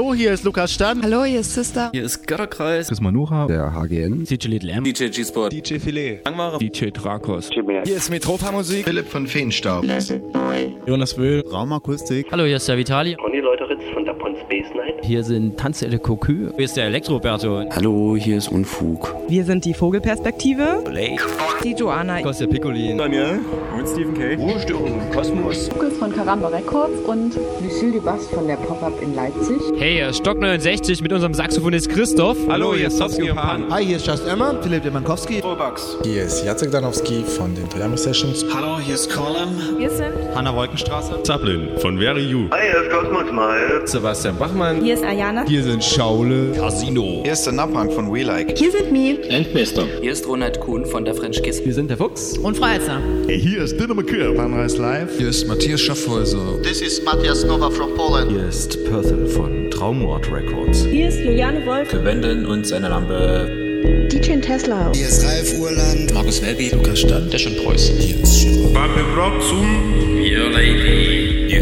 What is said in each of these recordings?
Hallo, hier ist Lukas Stern. Hallo, hier ist Sister. Hier ist Götterkreis. Chris Manuha. Der HGN. DJ Little M. DJ G-Sport. DJ Filet. Langmare. DJ Drakos. Hier ist Metropa Musik. Philipp von Feenstaub. Jonas Wöhl. Raumakustik. Hallo, hier ist der Vitali. Conny Leuteritz von der Pon Space Night. Hier sind Tanzelle Cocu. Hier ist der Elektroberto. Hallo, hier ist Unfug. Wir sind die Vogelperspektive. Blake. Die Joanna. Kostja Piccolin. Daniel. Und Stephen K. Ruhestörung im Kosmos. Lukas von Karamba Records und Lucille Dubas von der Pop-Up in Leipzig. Hey, hier ist Stock 69 mit unserem Saxophonist Christoph. Hallo, hier ist Sofsky und Pan. Hi, hier ist Just Emma. Philipp Demankowski. Robax. Hier ist Jacek Danowski von den Triami Sessions. Hallo, hier ist Colin. wir sind Hanna Wolkenstraße. Zaplin von Very You. Hi, hier ist Cosmos Mal. Sebastian Bachmann. hier ist Ayana. Hier sind Schaule. Casino. Hier ist der Napang von We Like. Hier sind Mi. Endmeister. Hier ist Ronald Kuhn von der French Kiss. Wir sind der Fuchs. Und Freizer. Hier ist Dinner McKill. Sunrise Live. Hier ist Matthias Schaffhäuser. This is Matthias Nova from Poland. Hier ist Perthel von Traumwort Records. Hier ist Juliane Wolf. Für Wenden und seine Lampe. DJ Tesla. Hier ist Ralf Urland. Markus Welby. Lukas Stadt. Der schon Preuß. Hier ist Schirra. Purple Rock zum Your Lady.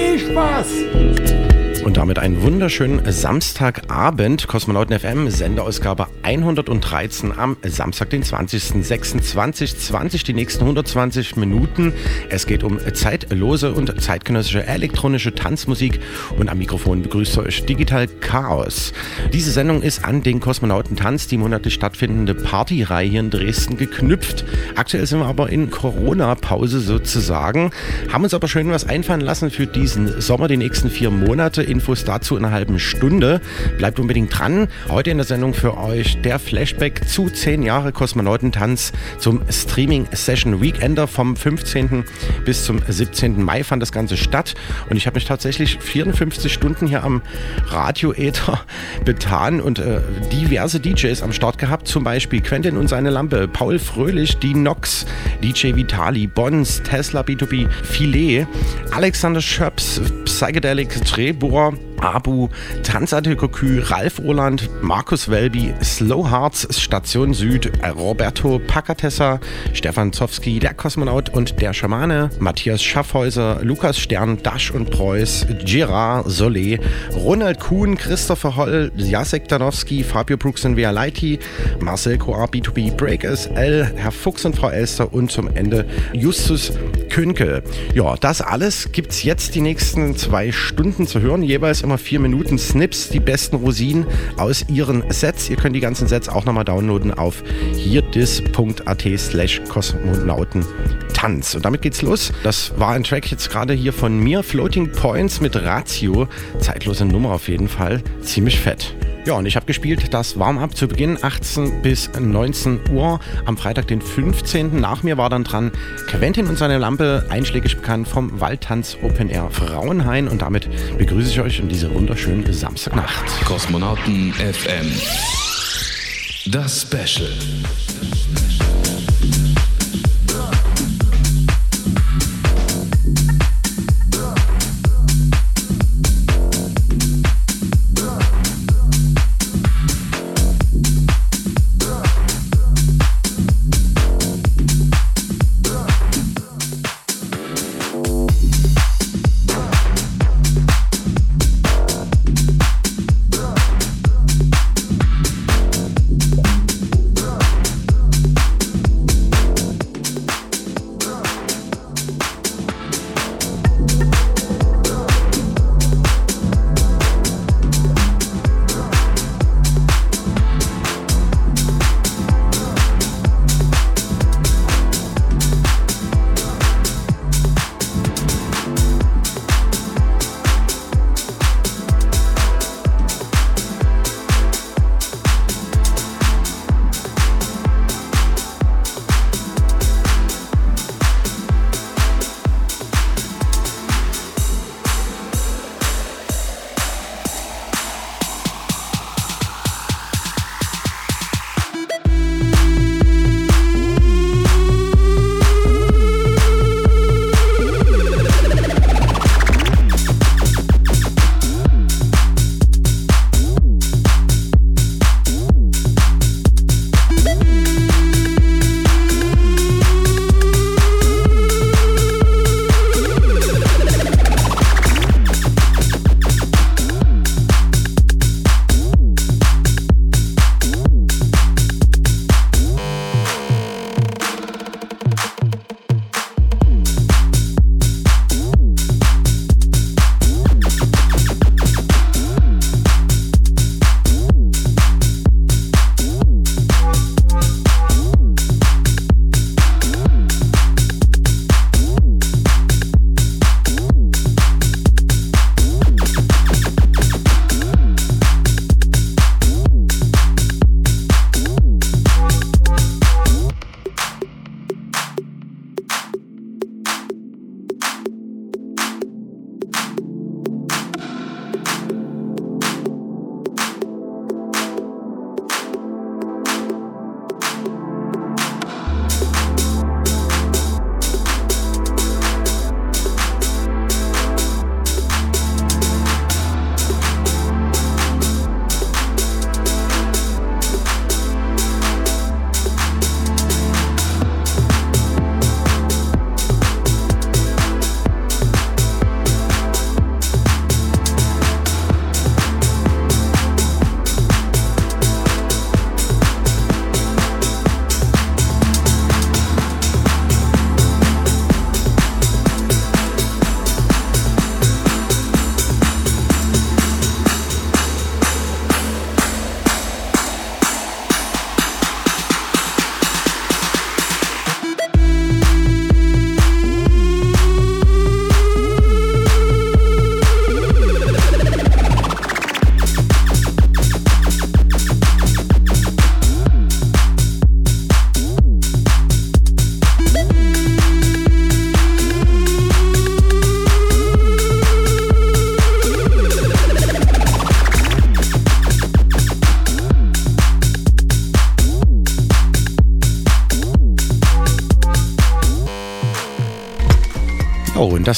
Viel Spaß! Und damit einen wunderschönen Samstagabend, Kosmonauten FM, Sendeausgabe 113 am Samstag, den 20.06.2020, die nächsten 120 Minuten. Es geht um zeitlose und zeitgenössische elektronische Tanzmusik und am Mikrofon begrüßt euch Digital Chaos. Diese Sendung ist an den Kosmonautentanz, die monatlich stattfindende Partyreihe hier in Dresden, geknüpft. Aktuell sind wir aber in Corona-Pause sozusagen, haben uns aber schön was einfallen lassen für diesen Sommer, die nächsten vier Monate. Infos dazu in einer halben Stunde. Bleibt unbedingt dran. Heute in der Sendung für euch der Flashback zu 10 Jahre Kosmonautentanz zum Streaming Session Weekender vom 15. bis zum 17. Mai fand das Ganze statt und ich habe mich tatsächlich 54 Stunden hier am Radio-Äther betan und äh, diverse DJs am Start gehabt, zum Beispiel Quentin und seine Lampe, Paul Fröhlich, die Nox, DJ Vitali, Bons, Tesla B2B, Filet, Alexander Schöps, Psychedelic, слово Abu, Tanzartikokü, Ralf Urland, Markus Welby, Slow Hearts, Station Süd, Roberto Pacatessa, Stefan Zowski, der Kosmonaut und der Schamane, Matthias Schaffhäuser, Lukas Stern, Dasch und Preuß, Gerard Solé, Ronald Kuhn, Christopher Holl, Jacek Danowski, Fabio Brooks und Via Leiti, Marcel Coa, B2B, Break SL, Herr Fuchs und Frau Elster und zum Ende Justus Könke. Ja, das alles gibt's jetzt die nächsten zwei Stunden zu hören, jeweils immer vier Minuten Snips, die besten Rosinen aus ihren Sets. Ihr könnt die ganzen Sets auch nochmal downloaden auf hierdis.at slash kosmonautentanz. Und damit geht's los. Das war ein Track jetzt gerade hier von mir, Floating Points mit Ratio. Zeitlose Nummer auf jeden Fall. Ziemlich fett. Ja, und ich habe gespielt das Warm-up zu Beginn 18 bis 19 Uhr am Freitag, den 15. Nach mir war dann dran Quentin und seine Lampe, einschlägig bekannt vom Waldtanz Open Air Frauenhain. Und damit begrüße ich euch in diese wunderschöne Samstagnacht. Kosmonauten FM. Das Special.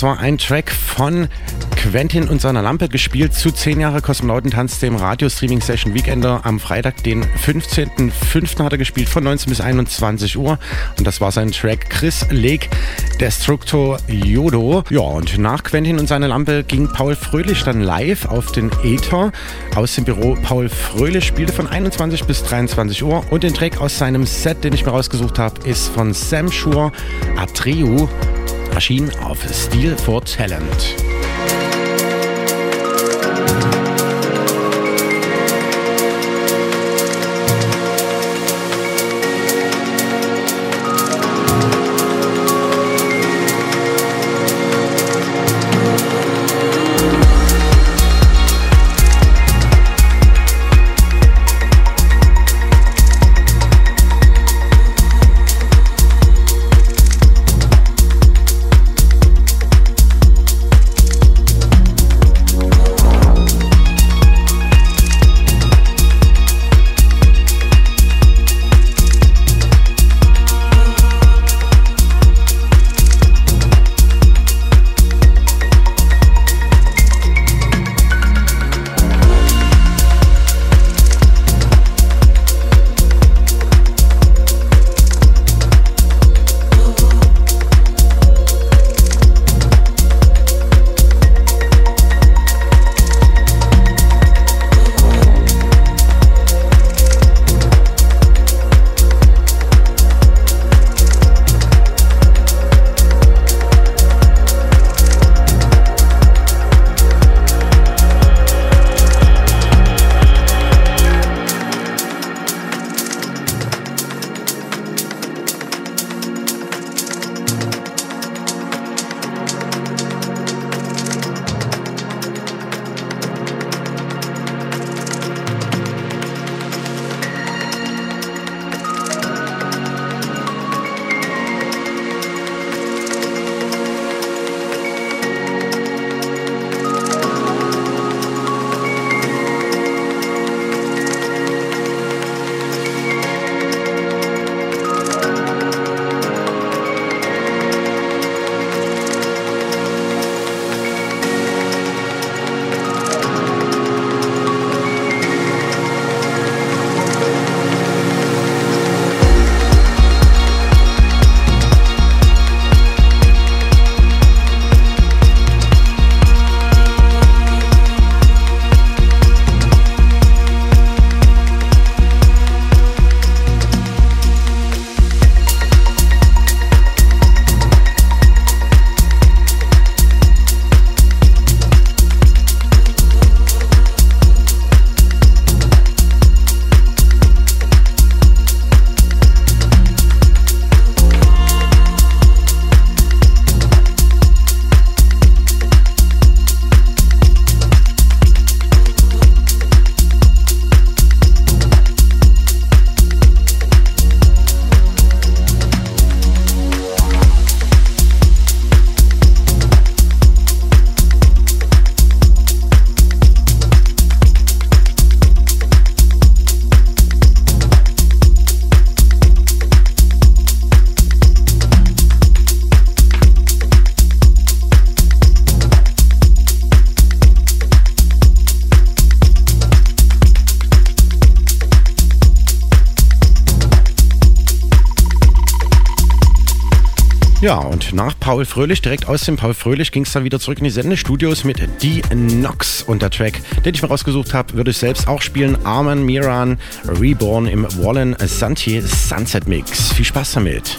War ein Track von Quentin und seiner Lampe, gespielt zu 10 Jahre Kosmonautentanz, dem Radio-Streaming-Session Weekender. Am Freitag, den 15.05. hat er gespielt von 19 bis 21 Uhr. Und das war sein Track Chris Lake, Destructo Yodo. Ja, und nach Quentin und seiner Lampe ging Paul Fröhlich dann live auf den Ether aus dem Büro. Paul Fröhlich spielte von 21 bis 23 Uhr. Und den Track aus seinem Set, den ich mir rausgesucht habe, ist von Sam Schur, Atreu, erschien auf Steel for Talent. Paul Fröhlich, direkt aus dem Paul Fröhlich, ging es dann wieder zurück in die Sendestudios mit Die Nox. Und der Track, den ich mir rausgesucht habe, würde ich selbst auch spielen. Arman Miran Reborn im Wallen Santier Sunset Mix. Viel Spaß damit.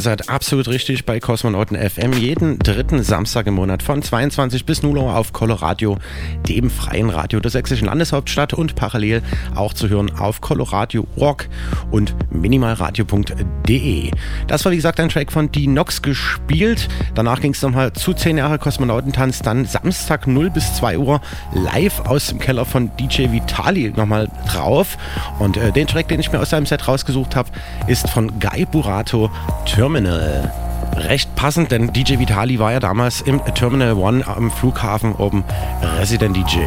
Ihr seid absolut richtig bei Kosmonauten FM. Jeden dritten Samstag im Monat von 22 bis 0 Uhr auf Coloradio, dem freien Radio der sächsischen Landeshauptstadt und parallel auch zu hören auf Coloradio Rock und minimalradio.de. Das war wie gesagt ein Track von Die Nox gespielt. Danach ging es nochmal zu 10 Jahre Kosmonautentanz. Dann Samstag 0 bis 2 Uhr live aus dem Keller von DJ Vitali nochmal drauf. Und äh, den Track, den ich mir aus seinem Set rausgesucht habe, ist von Guy Burato. Terminal. Recht passend, denn DJ Vitali war ja damals im Terminal One am Flughafen oben Resident DJ.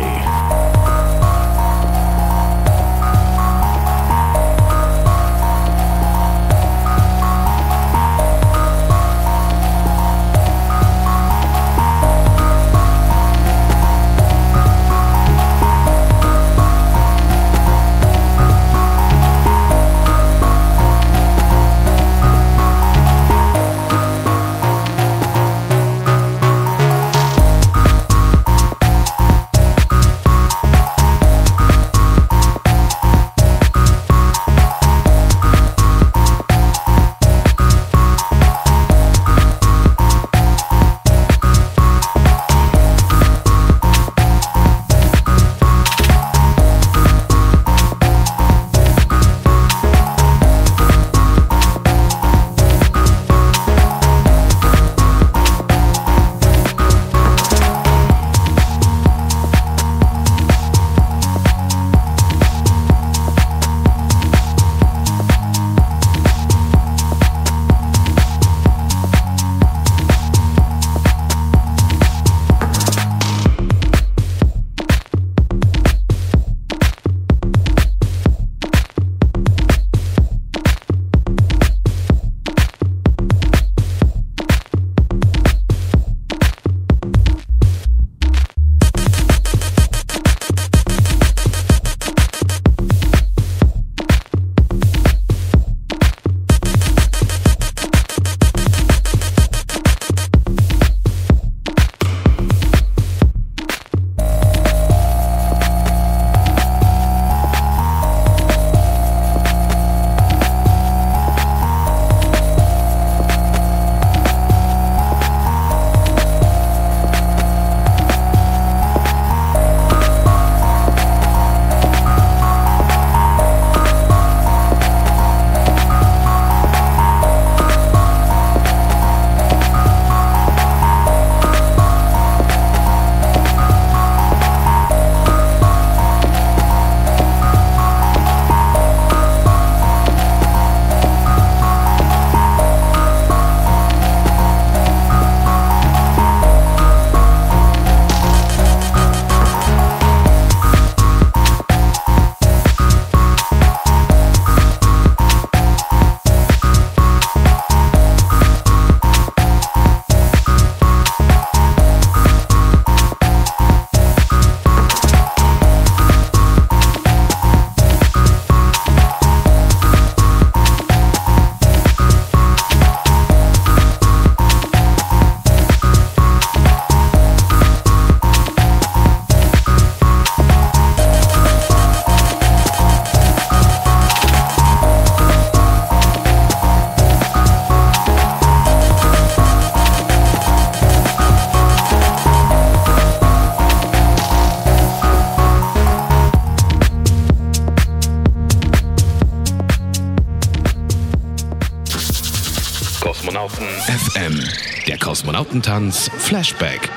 Kosmonautentanz Flashback.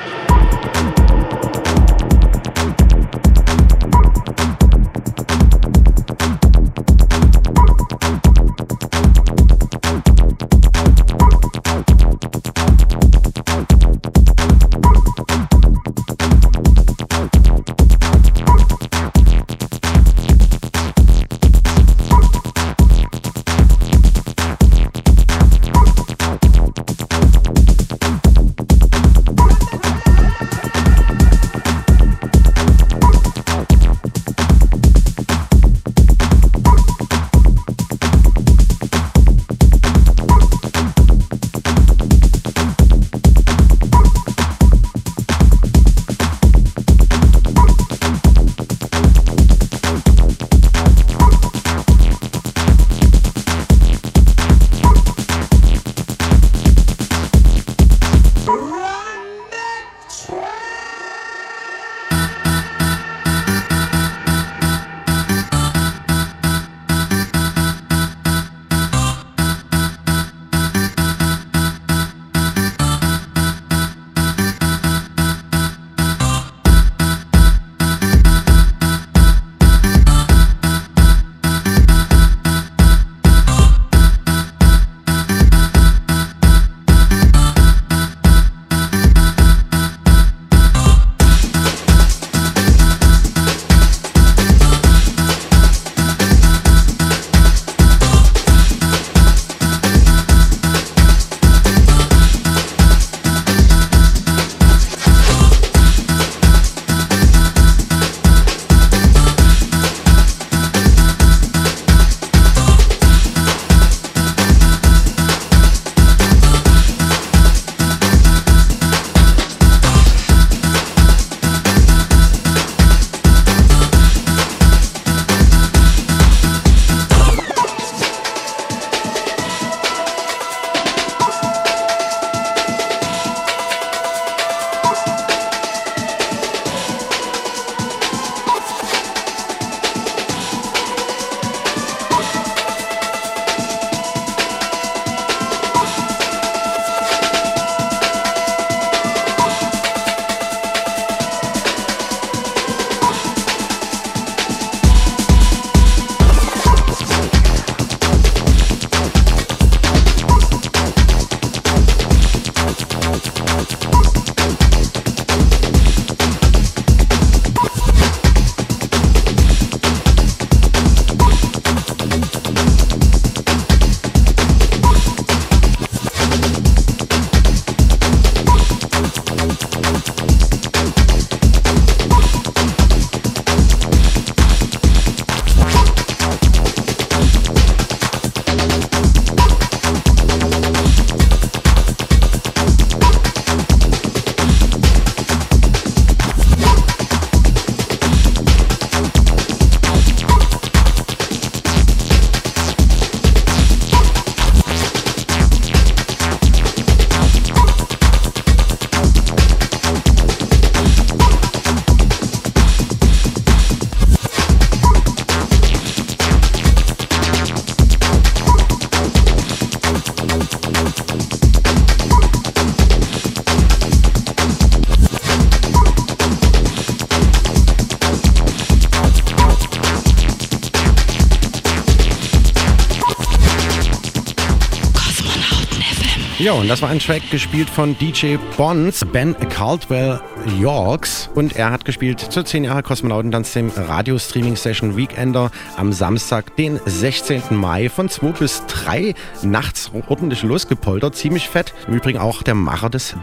Und das war ein Track gespielt von DJ Bonds, Ben Caldwell Yorks. Und er hat gespielt zur 10 Jahre Kosmonautentanz dem Radio-Streaming-Session Weekender am Samstag, den 16. Mai von 2 bis 3 nachts ordentlich losgepoltert. Ziemlich fett. Im Übrigen auch der Macher des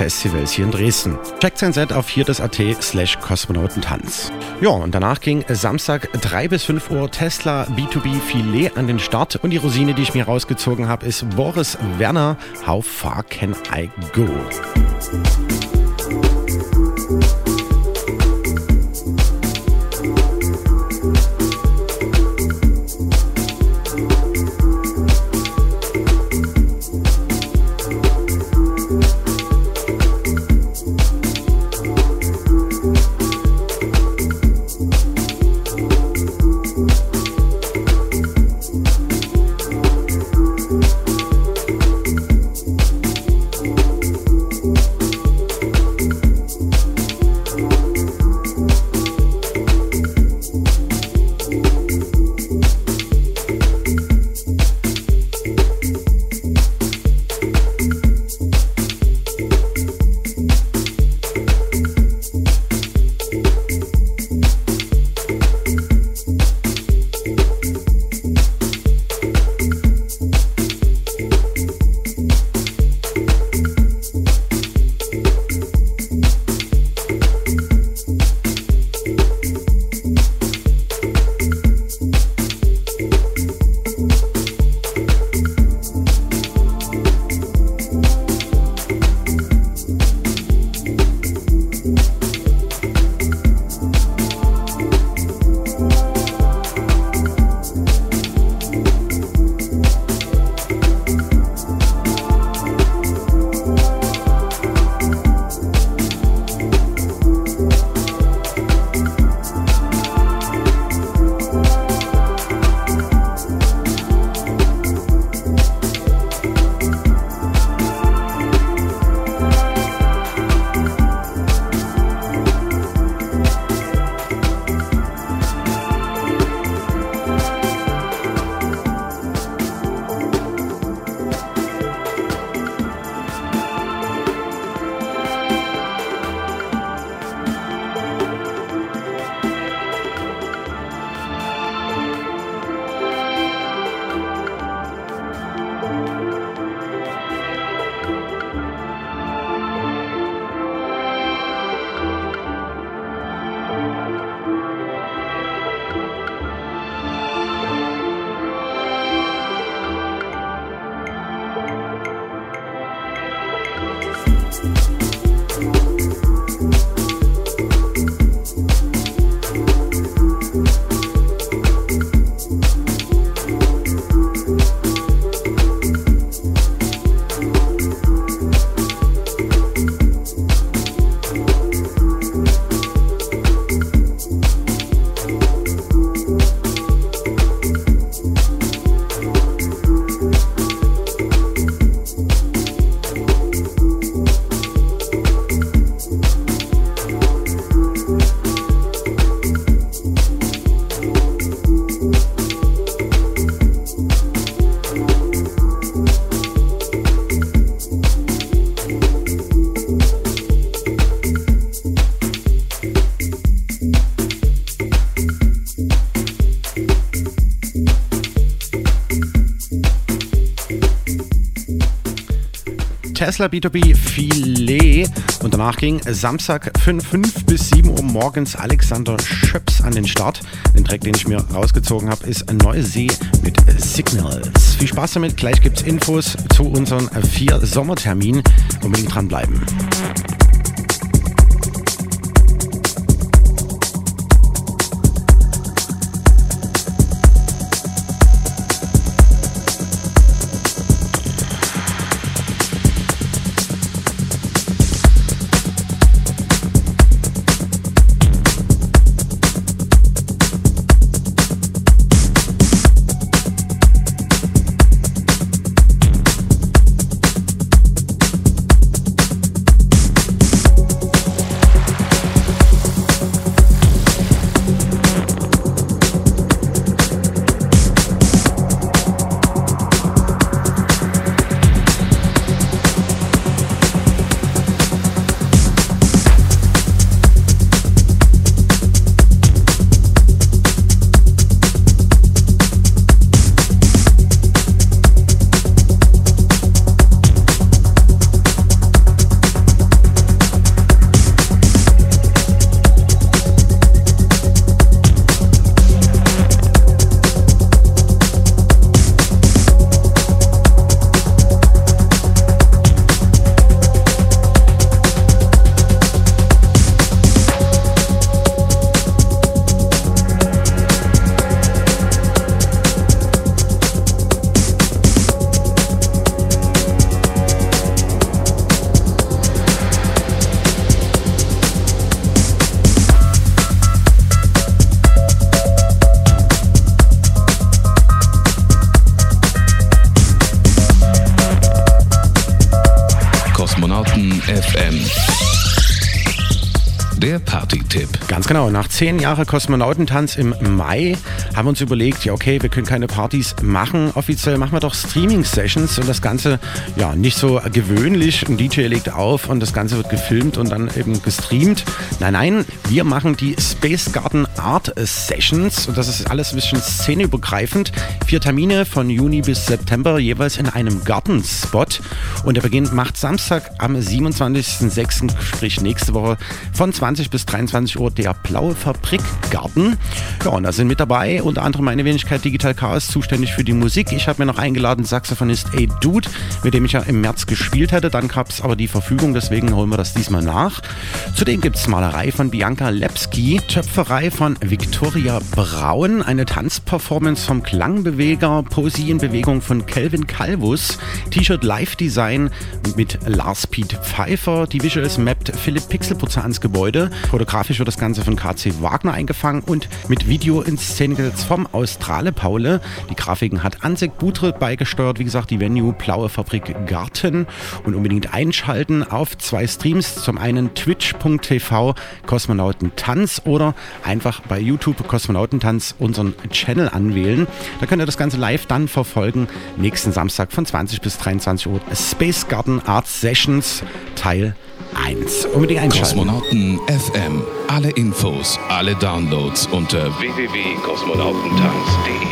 DEF-Festivals hier in Dresden. Checkt sein Set auf hier das AT slash Kosmonautentanz. Ja, und danach ging Samstag 3 bis 5 Uhr Tesla B2B Filet an den Start. Und die Rosine, die ich mir rausgezogen habe, ist Boris Werner. How far can I go? Tesla B2B Filet. Und danach ging Samstag 5, 5 bis 7 Uhr morgens Alexander Schöps an den Start. Den Track, den ich mir rausgezogen habe, ist Neue See mit Signals. Viel Spaß damit. Gleich gibt es Infos zu unseren vier Sommerterminen. Unbedingt dranbleiben. Yeah. Genau, nach zehn Jahren Kosmonautentanz im Mai haben wir uns überlegt, ja okay, wir können keine Partys machen. Offiziell machen wir doch Streaming-Sessions und das Ganze ja nicht so gewöhnlich. Ein DJ legt auf und das Ganze wird gefilmt und dann eben gestreamt. Nein, nein, wir machen die Space Garden Art Sessions und das ist alles ein bisschen szeneübergreifend. Vier Termine von Juni bis September jeweils in einem Gartenspot und der Beginn macht Samstag am 27.06., sprich nächste Woche von 20 bis 23 Uhr der Blaue Fabrikgarten. Ja, und da sind mit dabei unter anderem meine Wenigkeit Digital Chaos, zuständig für die Musik. Ich habe mir noch eingeladen Saxophonist A Dude, mit dem ich ja im März gespielt hätte. Dann gab es aber die Verfügung, deswegen holen wir das diesmal nach. Zudem gibt es Malerei von Bianca Lepski, Töpferei von Victoria Braun, eine Tanzperformance vom Klangbeweger, Poesie in Bewegung von Kelvin Calvus, T-Shirt Live Design mit Lars Piet Pfeiffer, die Visuals mappt Philipp Pixelputzer ans Gebäude. Fotografisch wird das Ganze von KC Wagner eingefangen und mit Video in Szene gesetzt vom Australe Paule. Die Grafiken hat Ansek Butre beigesteuert. Wie gesagt, die Venue Blaue Fabrik Garten. Und unbedingt einschalten auf zwei Streams. Zum einen twitch.tv Kosmonautentanz oder einfach bei YouTube Kosmonautentanz unseren Channel anwählen. Da könnt ihr das Ganze live dann verfolgen. Nächsten Samstag von 20 bis 23 Uhr Space Garden Art Sessions Teil 1. Unbedingt einschalten. Kosmonauten FM. Alle Infos, alle Downloads unter www.kosmonautentanz.de.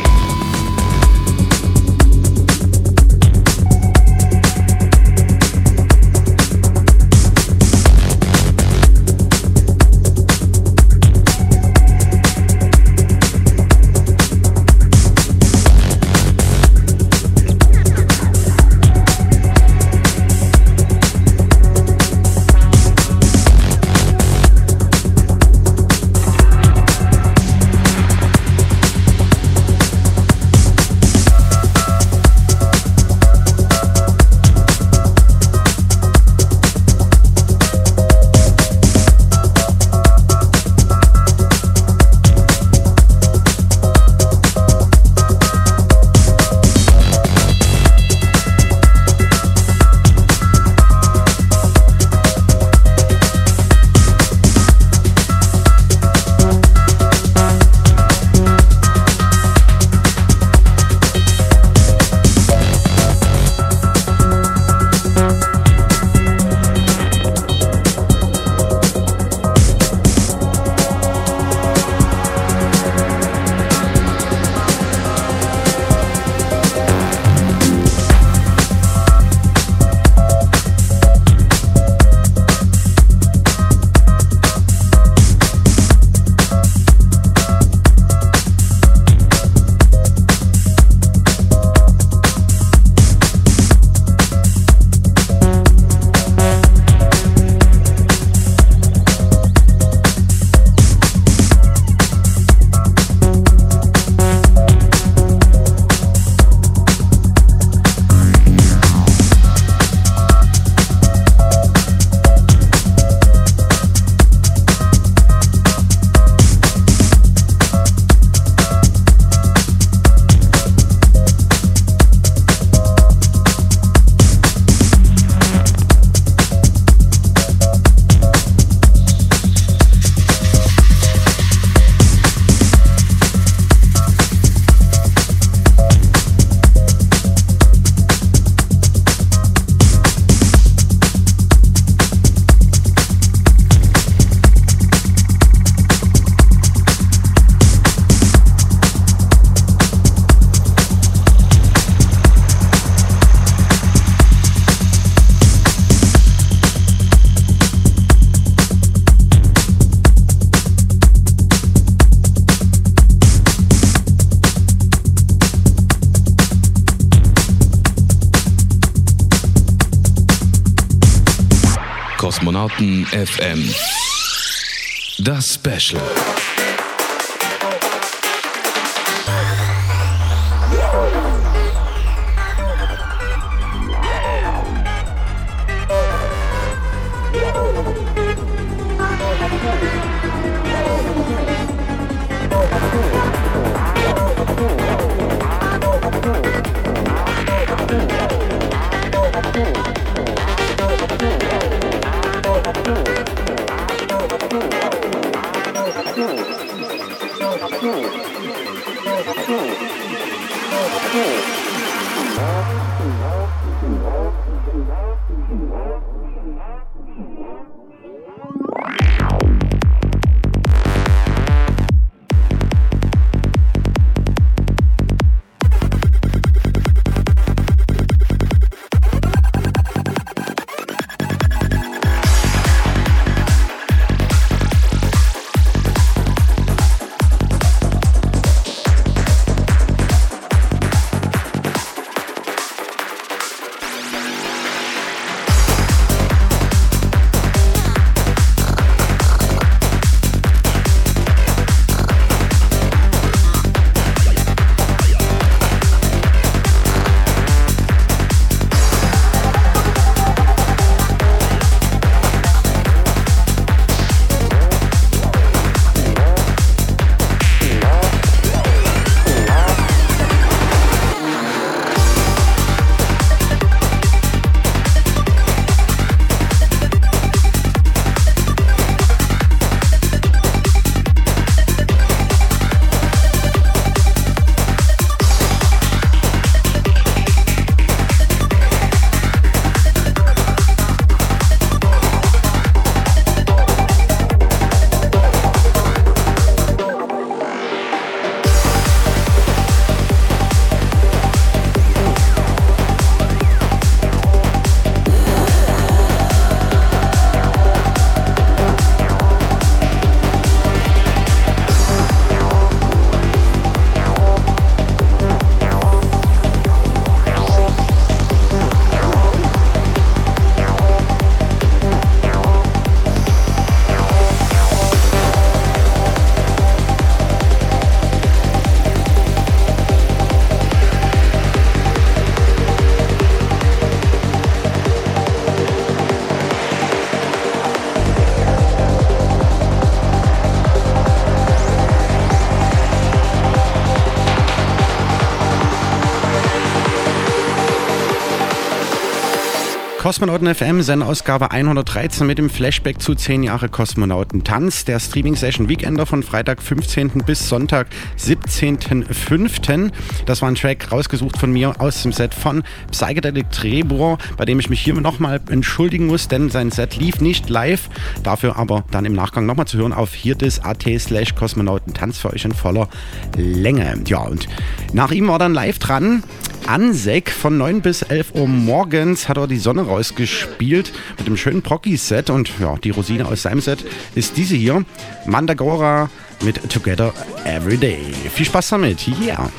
Kosmonauten FM. Das Special. Kosmonauten FM, Sendeausgabe 113 mit dem Flashback zu 10 Jahre Kosmonautentanz, der Streaming-Session Weekender von Freitag 15. bis Sonntag 17.05. Das war ein Track rausgesucht von mir aus dem Set von Psychedelic Trebor, bei dem ich mich hier nochmal entschuldigen muss, denn sein Set lief nicht live, dafür aber dann im Nachgang nochmal zu hören auf hierdis.at slash Kosmonautentanz für euch in voller Länge. Ja, und nach ihm war dann live dran Ansek von 9 bis 11 Uhr morgens hat er die Sonne rausgespielt mit dem schönen Procky-Set und ja, die Rosine aus seinem Set ist diese hier, Mandagora mit Together Every Day. Viel Spaß damit, yeah!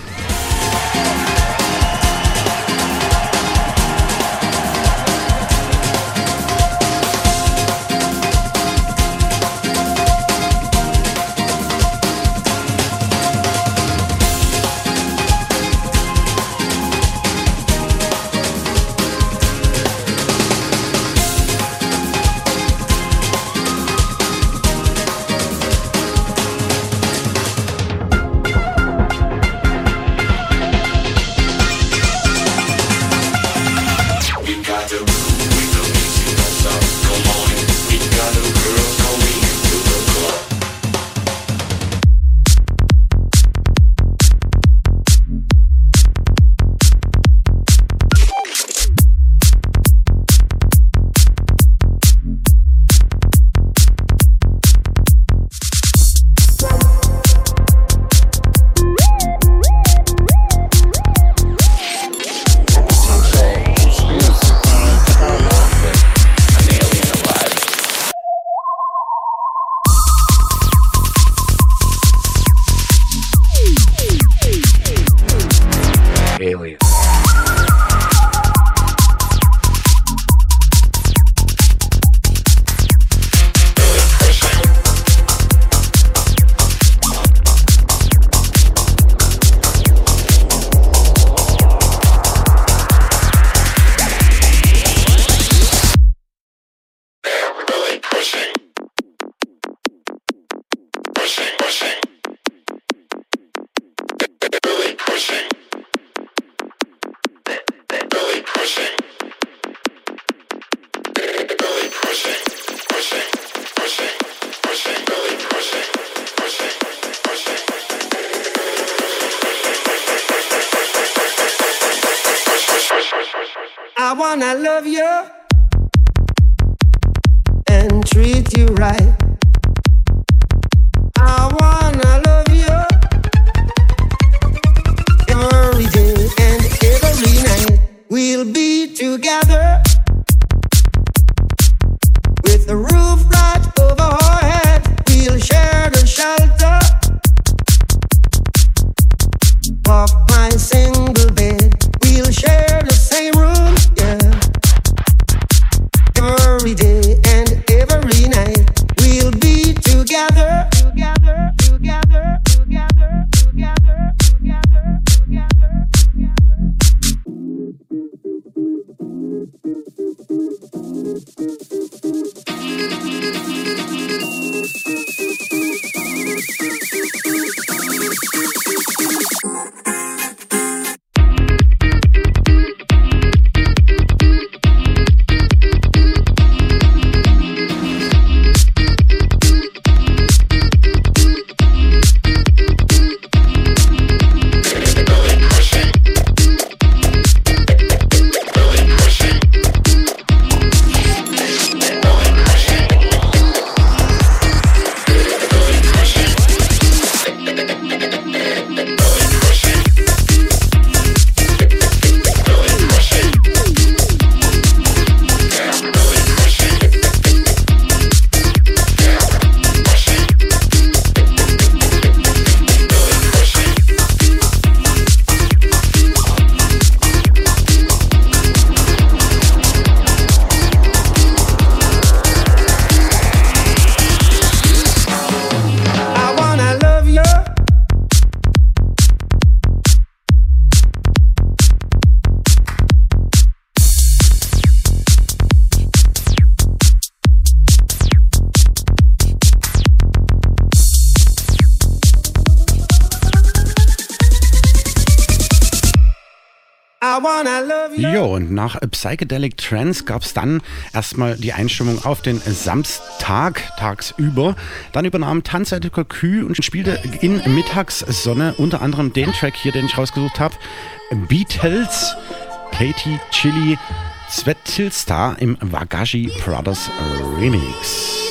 Nach Psychedelic Trance gab es dann erstmal die Einstimmung auf den Samstag tagsüber. Dann übernahm Tanzseite Cocu und spielte in Mittagssonne unter anderem den Track hier, den ich rausgesucht habe. Beatles, Katie Chili, Svetilstar im Wagashi Brothers Remix.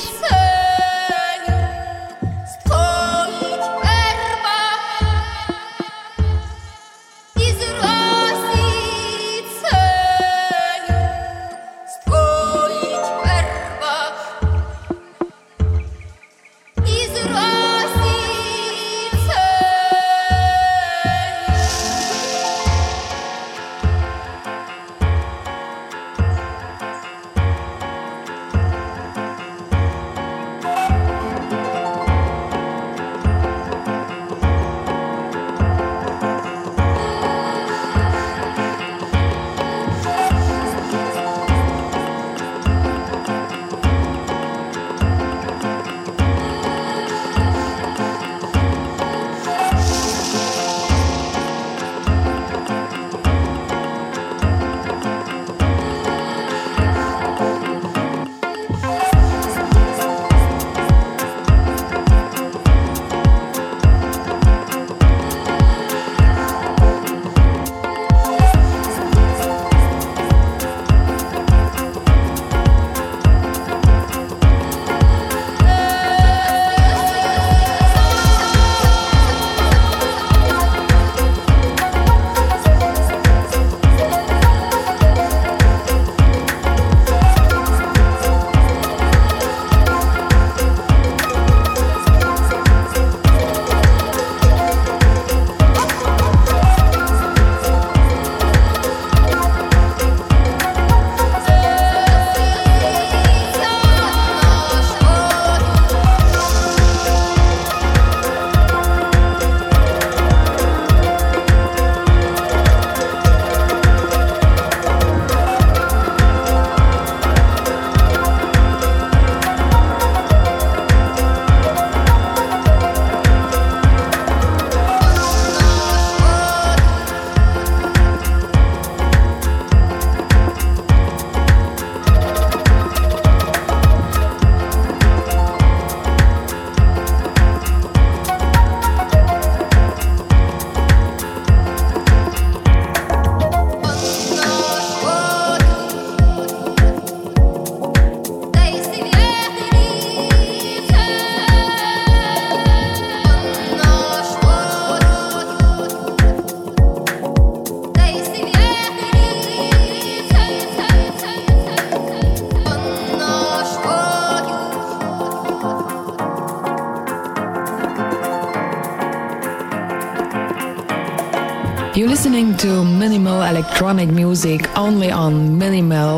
Electronic music only on Minimal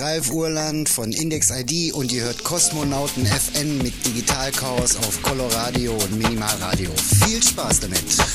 Ralf Urland von Index ID und ihr hört Kosmonauten FN mit Digitalchaos auf Coloradio und Minimalradio. Viel Spaß damit!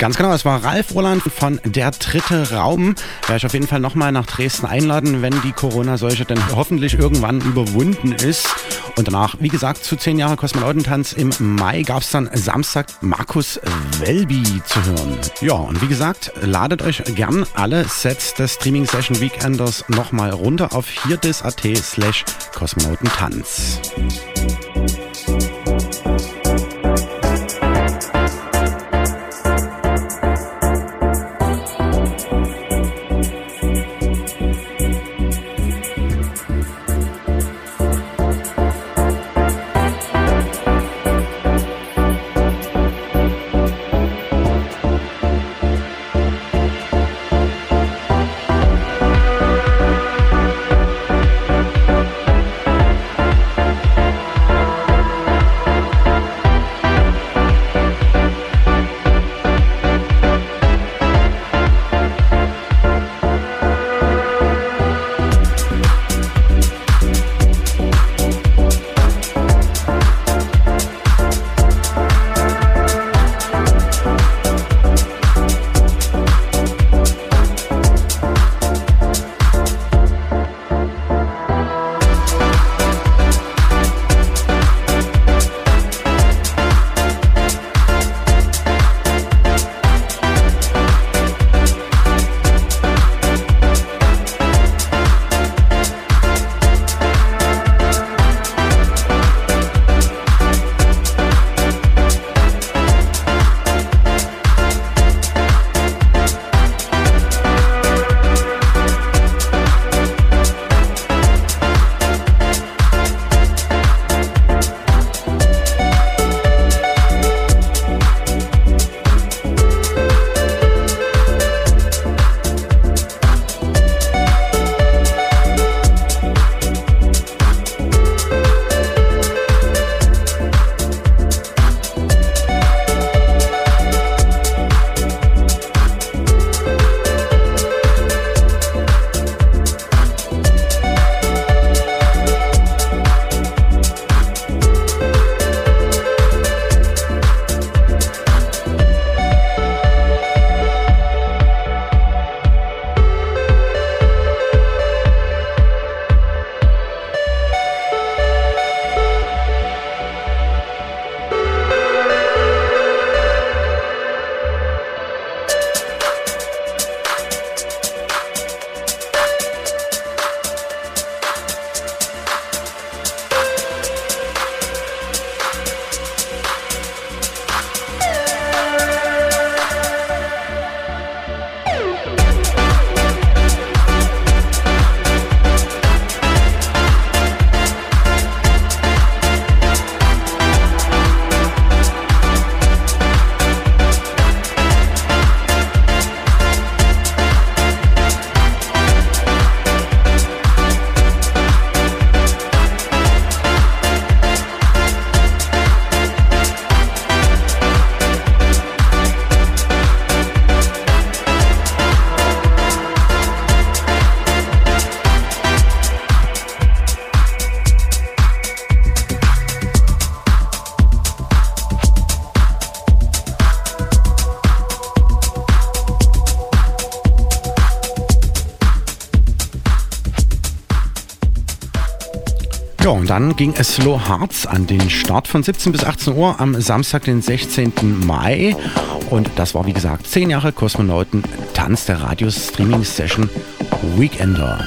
Ganz genau, es war Ralf Roland von Der dritte Raum. Werde ich auf jeden Fall nochmal nach Dresden einladen, wenn die Corona-Seuche dann hoffentlich irgendwann überwunden ist. Und danach, wie gesagt, zu zehn Jahre Kosmonautentanz im Mai gab es dann Samstag Markus Welby zu hören. Ja, und wie gesagt, ladet euch gern alle Sets des Streaming Session Weekenders nochmal runter auf hierdis.at slash Kosmonautentanz. Dann ging es Slow Hearts an den Start von 17 bis 18 Uhr am Samstag, den 16. Mai. Und das war, wie gesagt, 10 Jahre Kosmonauten Tanz der Radio-Streaming-Session Weekender.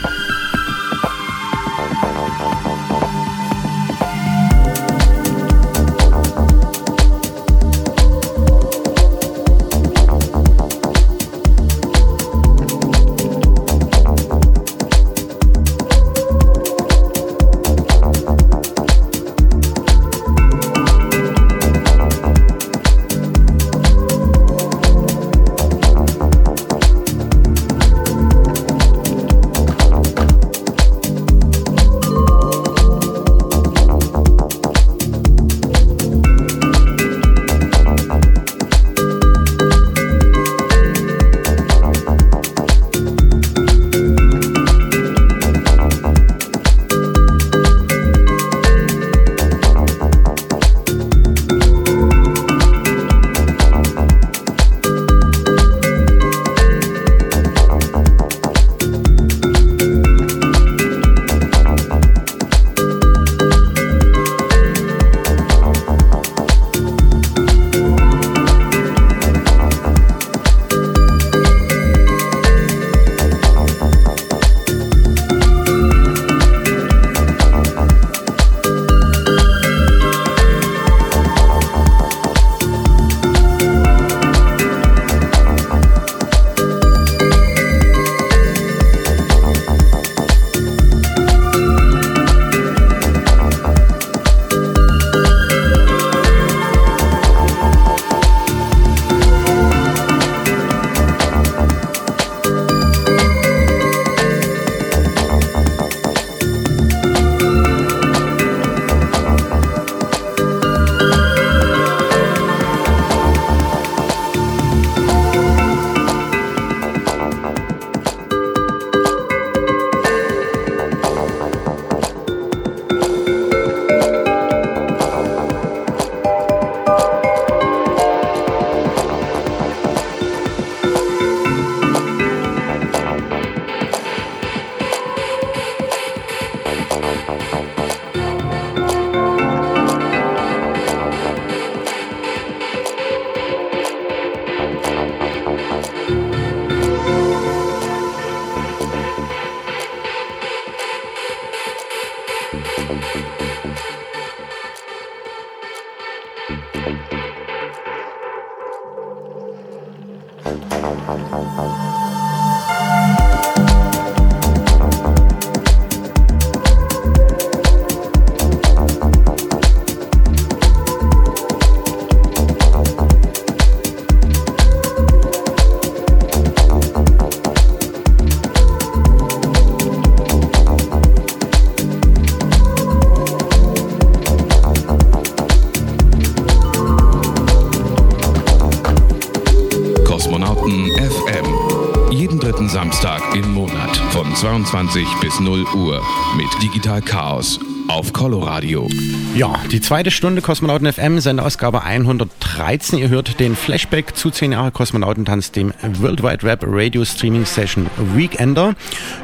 Kosmonauten FM. Jeden dritten Samstag im Monat von 22 bis 0 Uhr mit Digital Chaos auf Coloradio. Ja, die zweite Stunde Kosmonauten FM, Sendeausgabe 113. Ihr hört den Flashback zu 10 Jahre Kosmonautentanz, dem World Wide Web Radio Streaming Session Weekender.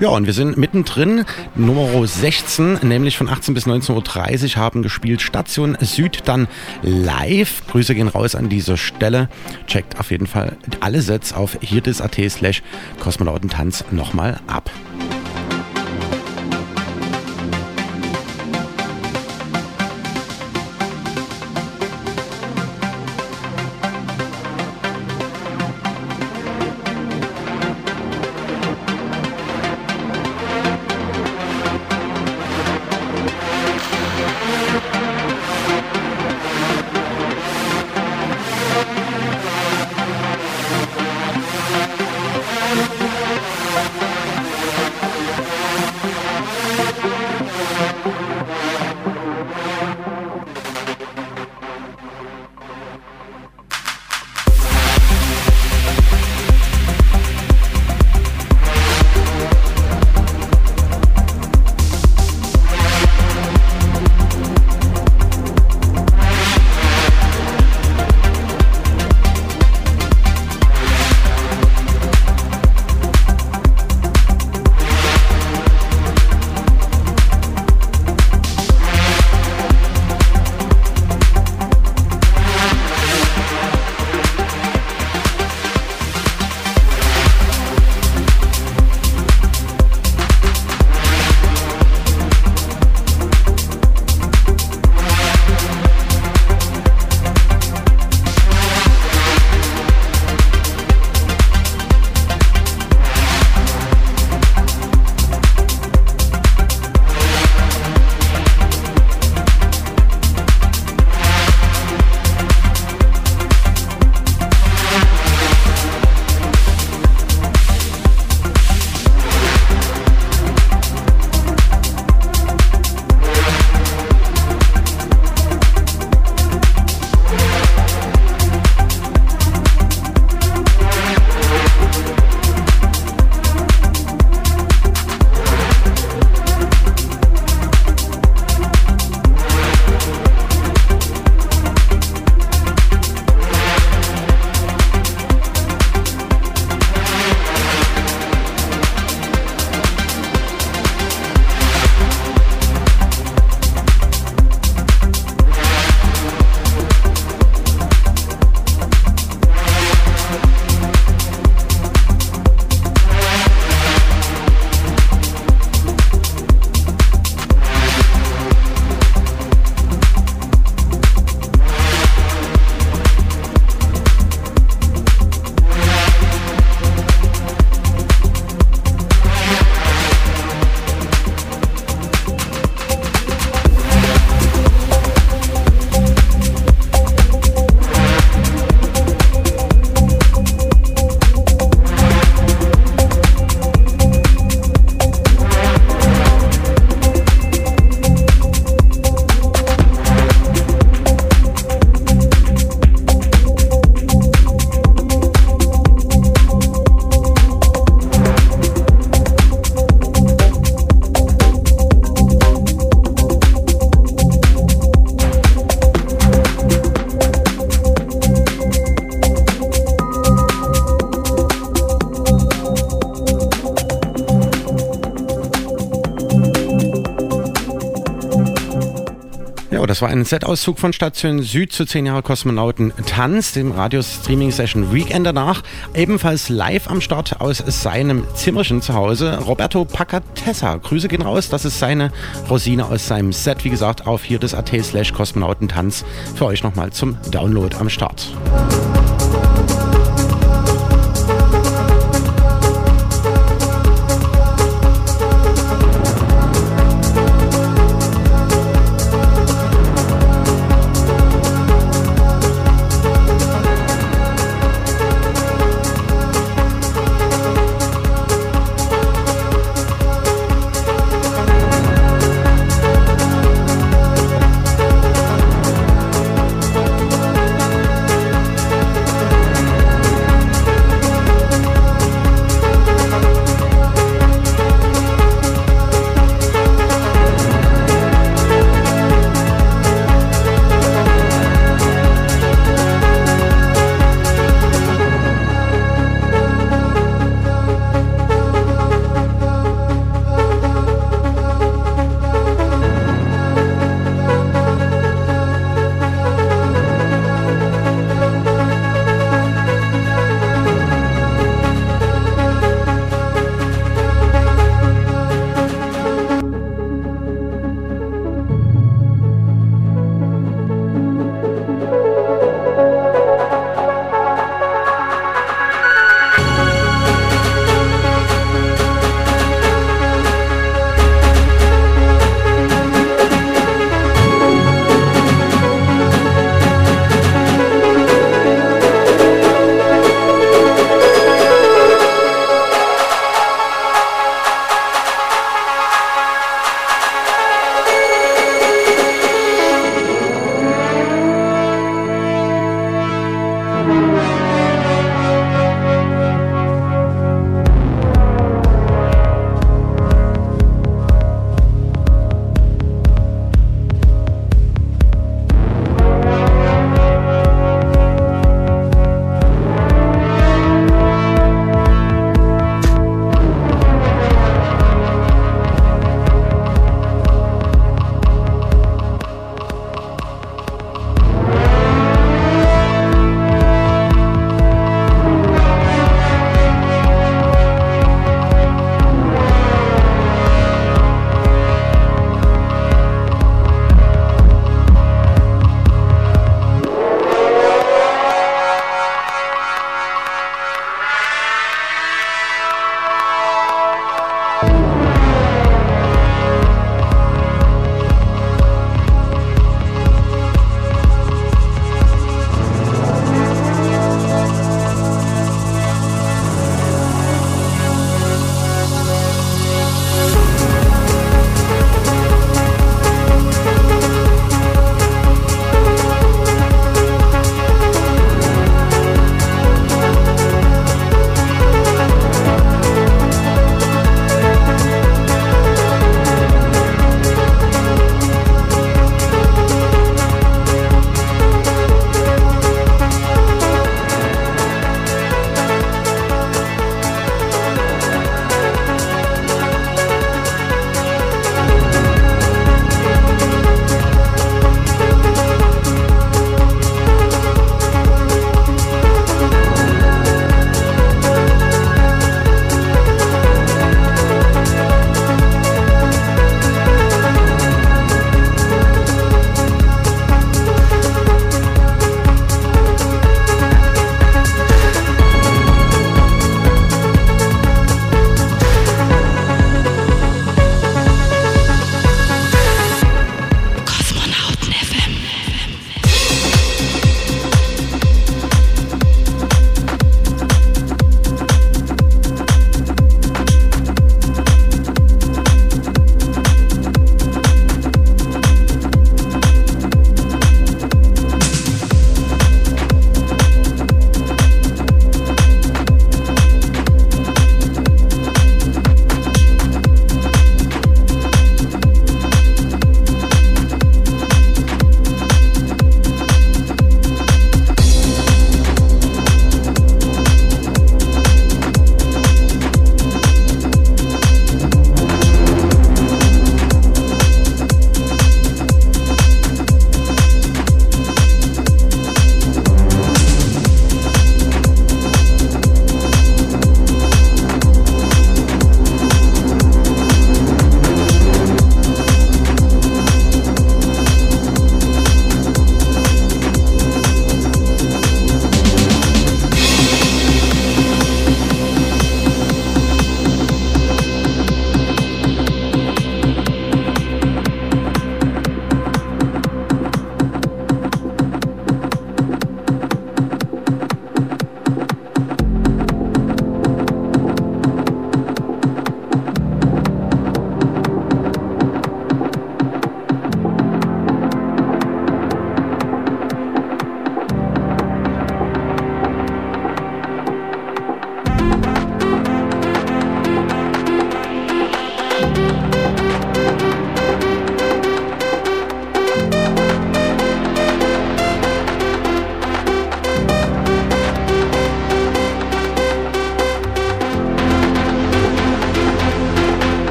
Ja, und wir sind mittendrin, Nummer 16, nämlich von 18 bis 19.30 Uhr haben gespielt Station Süd dann live. Grüße gehen raus an dieser Stelle. Checkt auf jeden Fall alle Sets auf hierdis.at slash Kosmonautentanz nochmal ab. Das war ein Set-Auszug von Station Süd zu 10 Jahre Kosmonauten Tanz, dem Radio-Streaming-Session Weekend danach. Ebenfalls live am Start aus seinem Zimmerchen zu Hause, Roberto Pacatessa. Grüße gehen raus, das ist seine Rosine aus seinem Set. Wie gesagt, auf hier das AT slash Kosmonautentanz für euch nochmal zum Download am Start.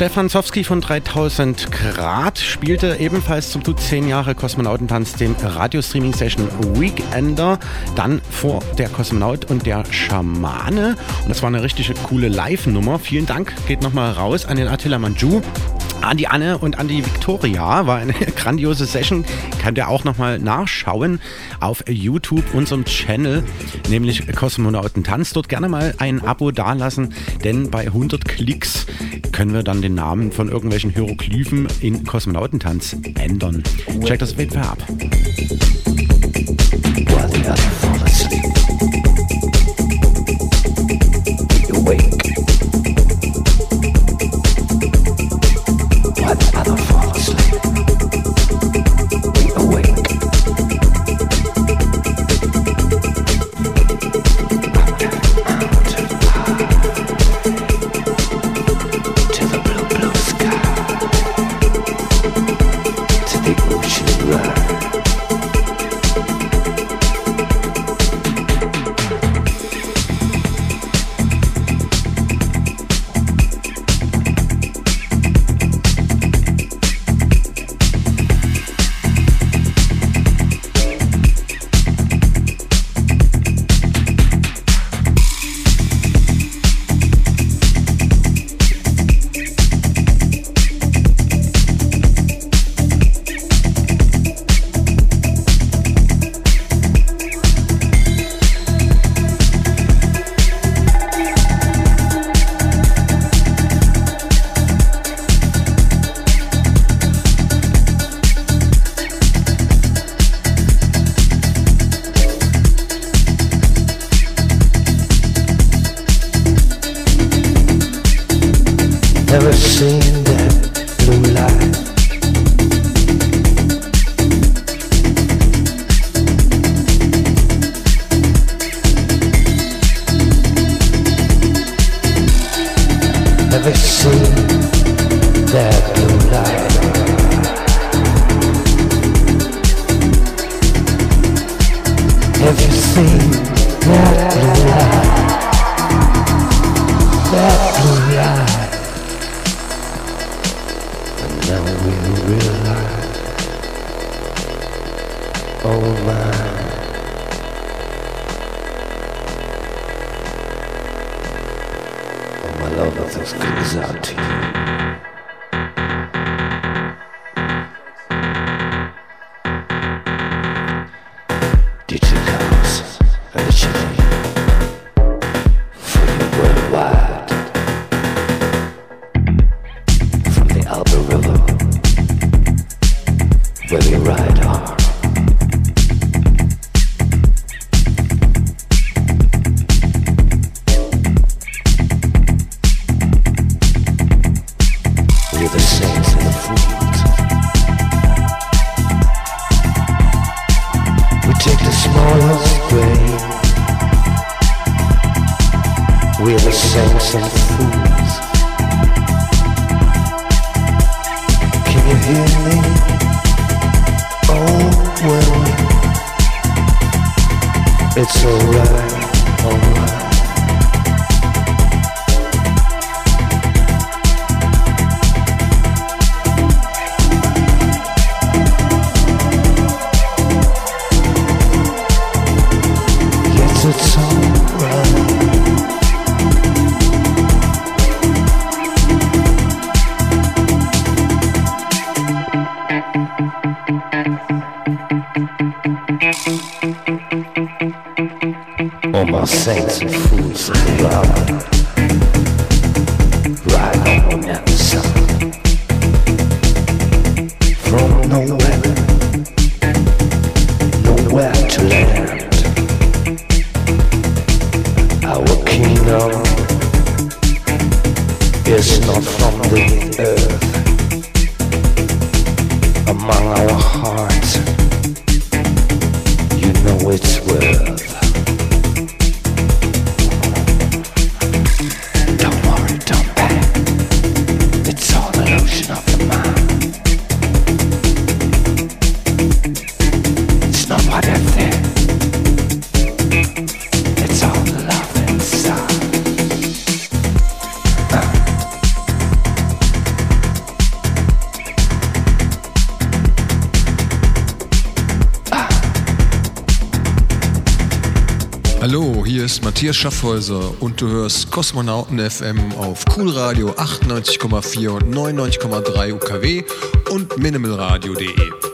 Stefan Zowski von 3000 Grad, spielte ebenfalls zum Tut 10 Jahre Kosmonautentanz dem Radiostreaming-Session Weekender, dann vor der Kosmonaut und der Schamane. Und das war eine richtig coole Live-Nummer. Vielen Dank, geht nochmal raus an den Attila Manju. An die Anne und an die Victoria war eine grandiose Session. Könnt ihr auch nochmal nachschauen auf YouTube, unserem Channel, nämlich Kosmonautentanz. Dort gerne mal ein Abo dalassen, denn bei 100 Klicks können wir dann den Namen von irgendwelchen Hieroglyphen in Kosmonautentanz ändern. Check das Bild ab. We realize, oh my. Oh my love, this goes out to you. Matthias Schaffhäuser und du hörst Kosmonauten FM auf Cool Radio 98,4 und 99,3 UKW und minimalradio.de.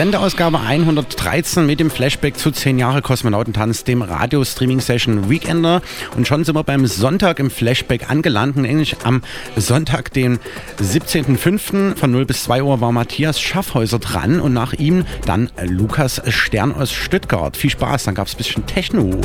Sendeausgabe 113 mit dem Flashback zu 10 Jahre Kosmonautentanz, dem Radio-Streaming-Session Weekender. Und schon sind wir beim Sonntag im Flashback angelangt. Nämlich am Sonntag, den 17.05. von 0 bis 2 Uhr war Matthias Schaffhäuser dran und nach ihm dann Lukas Stern aus Stuttgart. Viel Spaß, dann gab es ein bisschen Techno.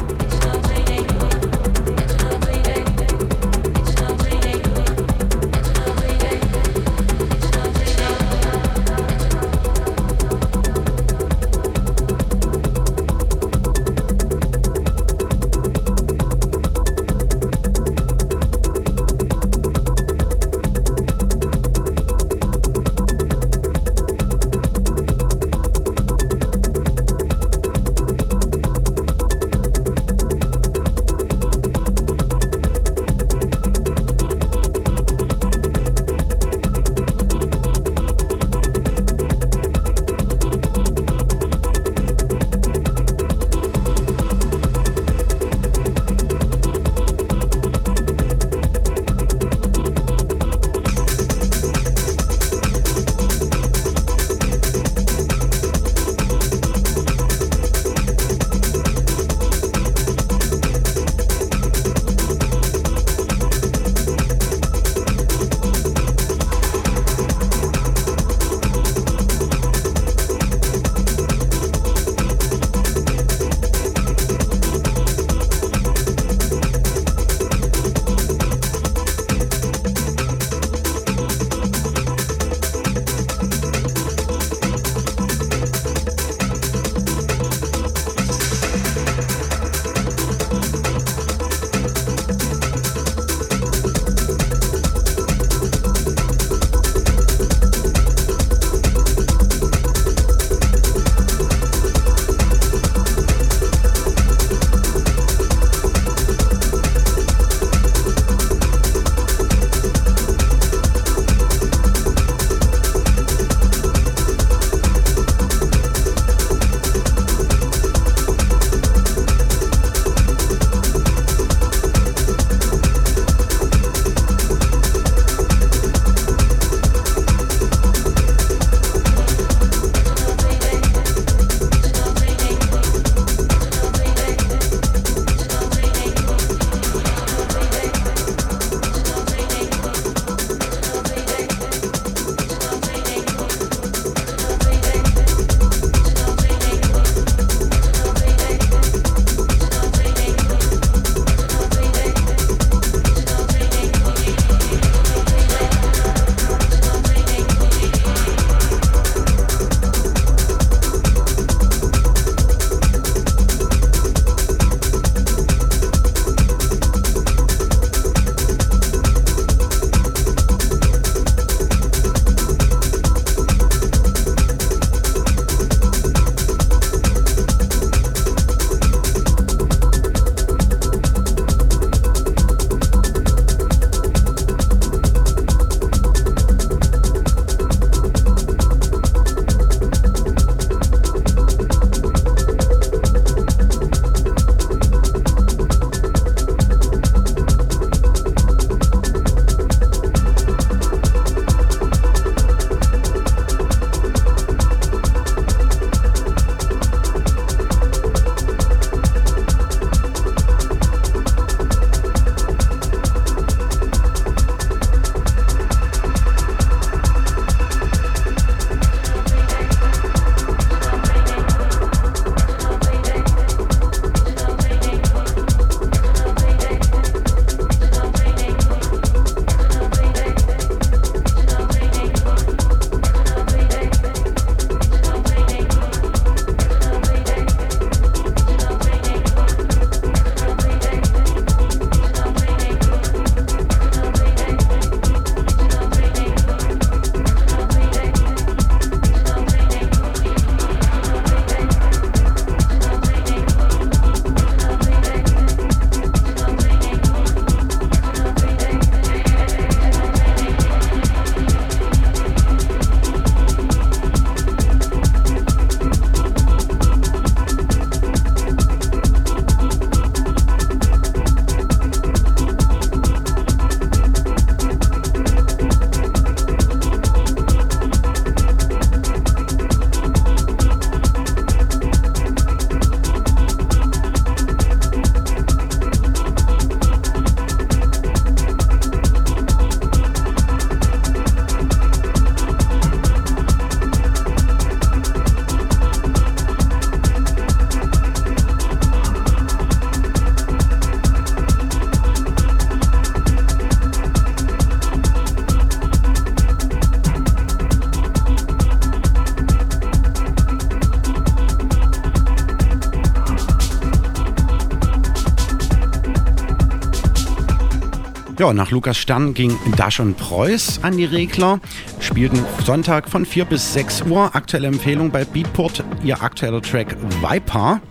Ja, nach Lukas Stern ging Dash und Preuß an die Regler, spielten Sonntag von 4 bis 6 Uhr. Aktuelle Empfehlung bei Beatport, ihr aktueller Track Viper.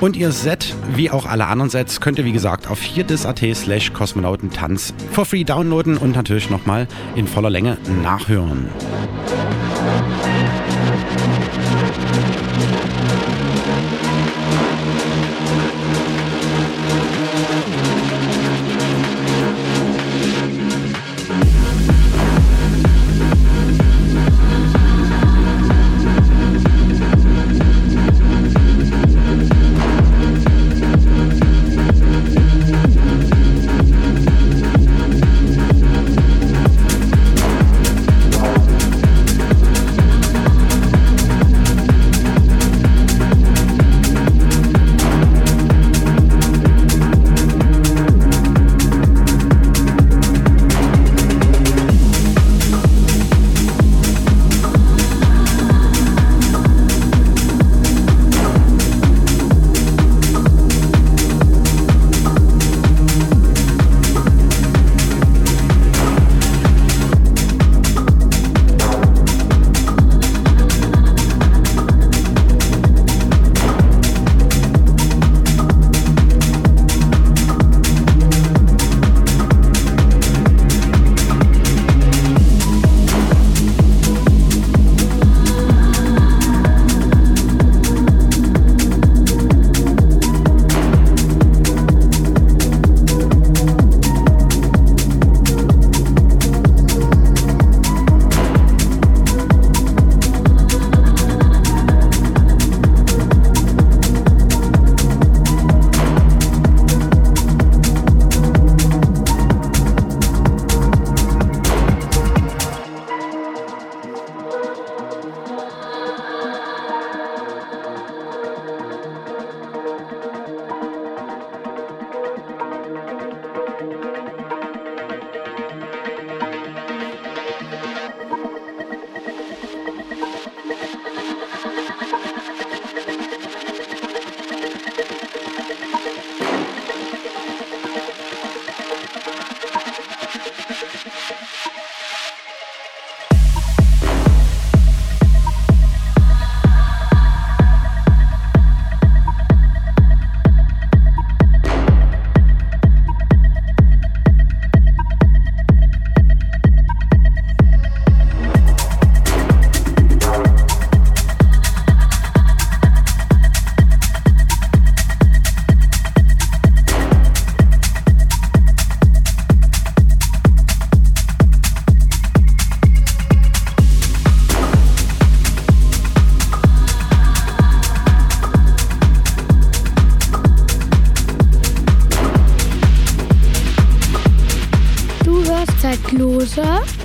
Und ihr Set, wie auch alle anderen Sets, könnt ihr wie gesagt auf 4dis.at slash kosmonautentanz for free downloaden und natürlich nochmal in voller Länge nachhören.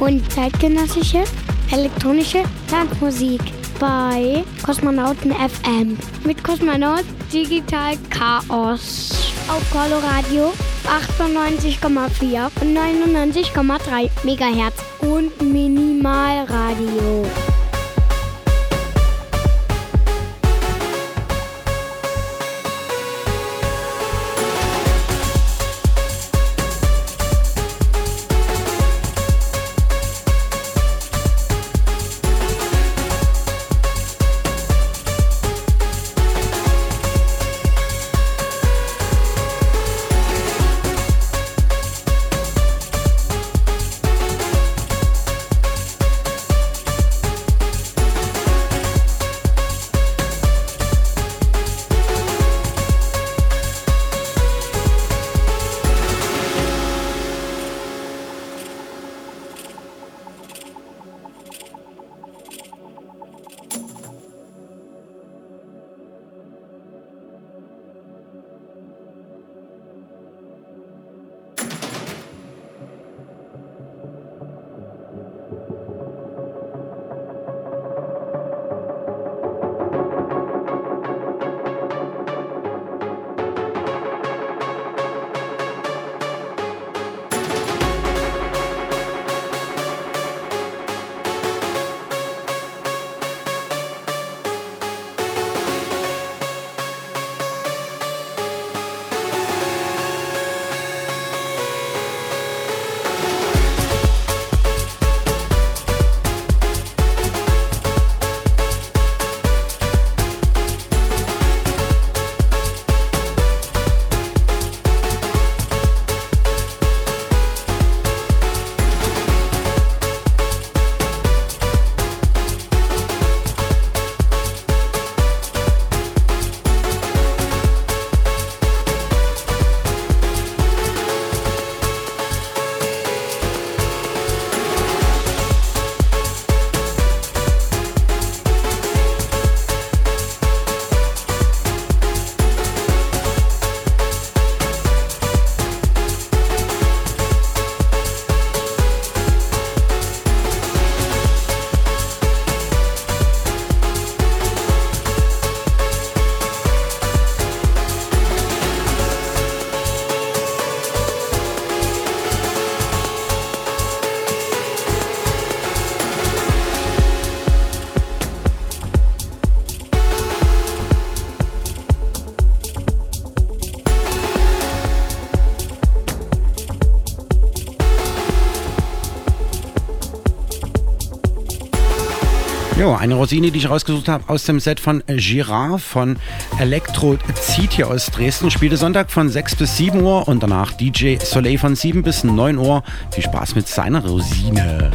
Zeitlose und zeitgenössische elektronische Tanzmusik bei Kosmonauten FM mit Kosmonaut Digital Chaos. Auf Coloradio 98,4 und 99,3 Megahertz. Und Minimalradio. Eine Rosine, die ich rausgesucht habe aus dem Set von Girard von Elektro zieht hier aus Dresden. Spielte Sonntag von 6 bis 7 Uhr und danach DJ Soleil von 7 bis 9 Uhr. Viel Spaß mit seiner Rosine.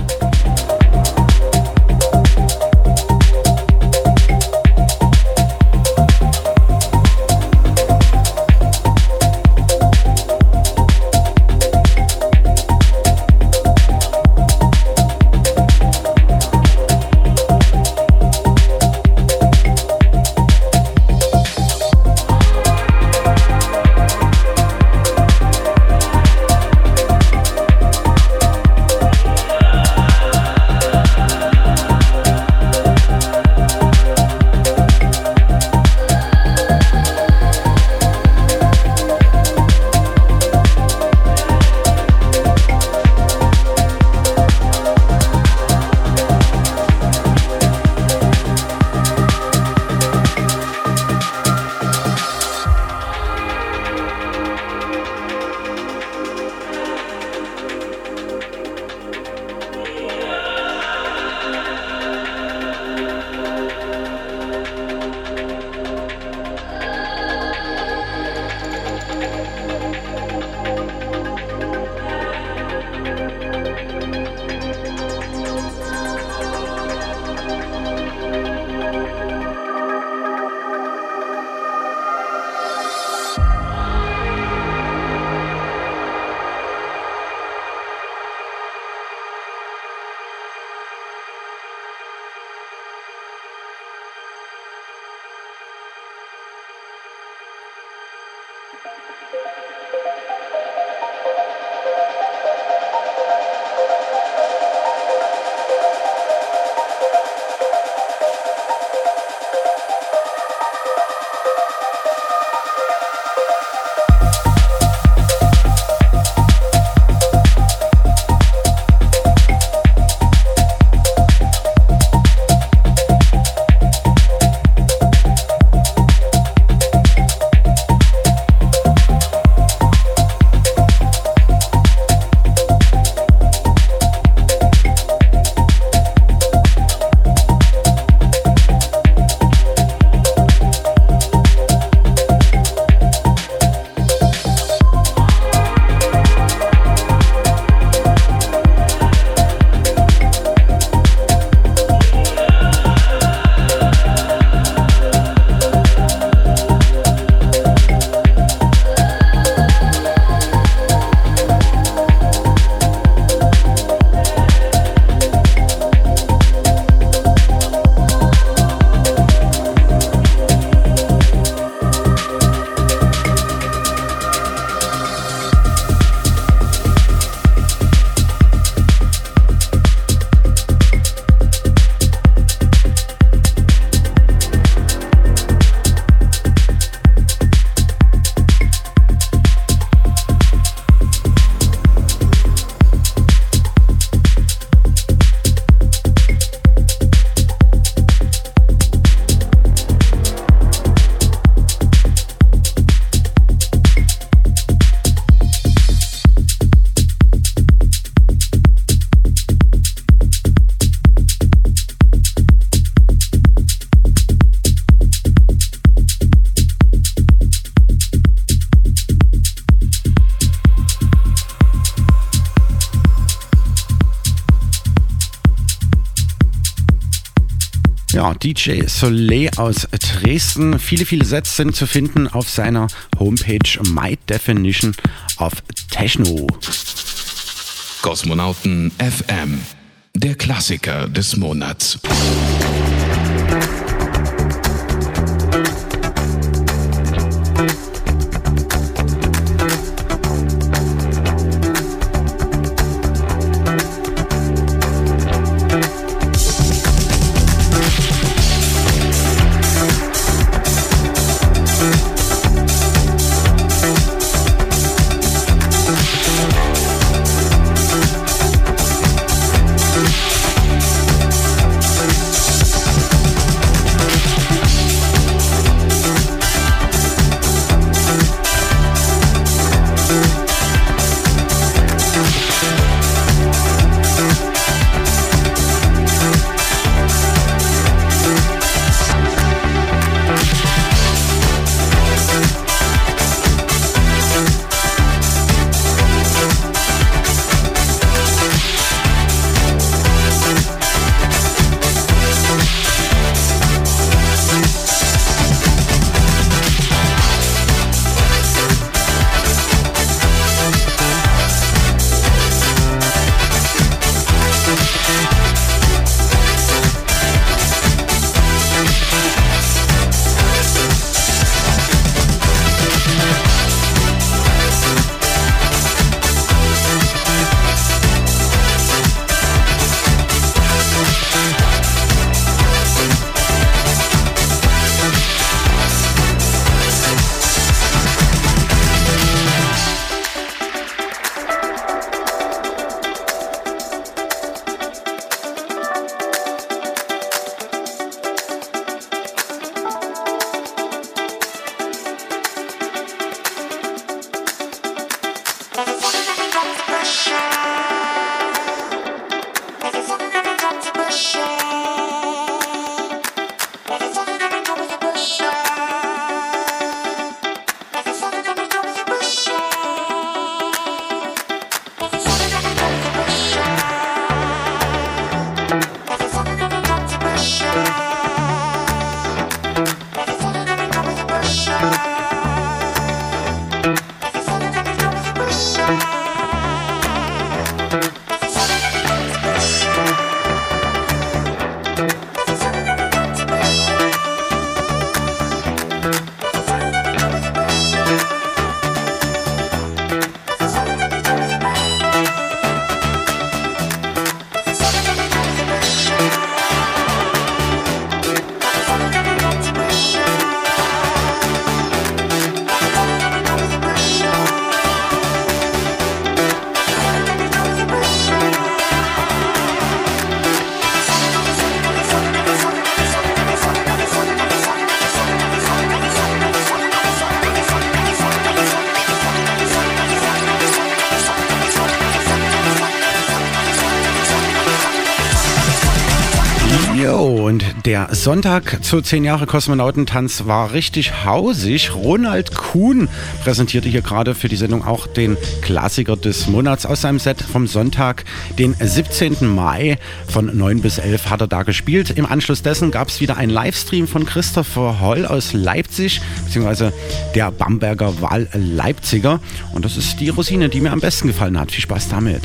DJ Soleil aus Dresden. Viele, viele Sets sind zu finden auf seiner Homepage My Definition of Techno. Kosmonauten FM, der Klassiker des Monats. Der Sonntag zu 10 Jahre Kosmonautentanz war richtig hausig. Ronald Kuhn präsentierte hier gerade für die Sendung auch den Klassiker des Monats aus seinem Set vom Sonntag, den 17. Mai von 9 bis 11 hat er da gespielt. Im Anschluss dessen gab es wieder einen Livestream von Christopher Holl aus Leipzig, beziehungsweise der Bamberger Wahl Leipziger. Und das ist die Rosine, die mir am besten gefallen hat. Viel Spaß damit.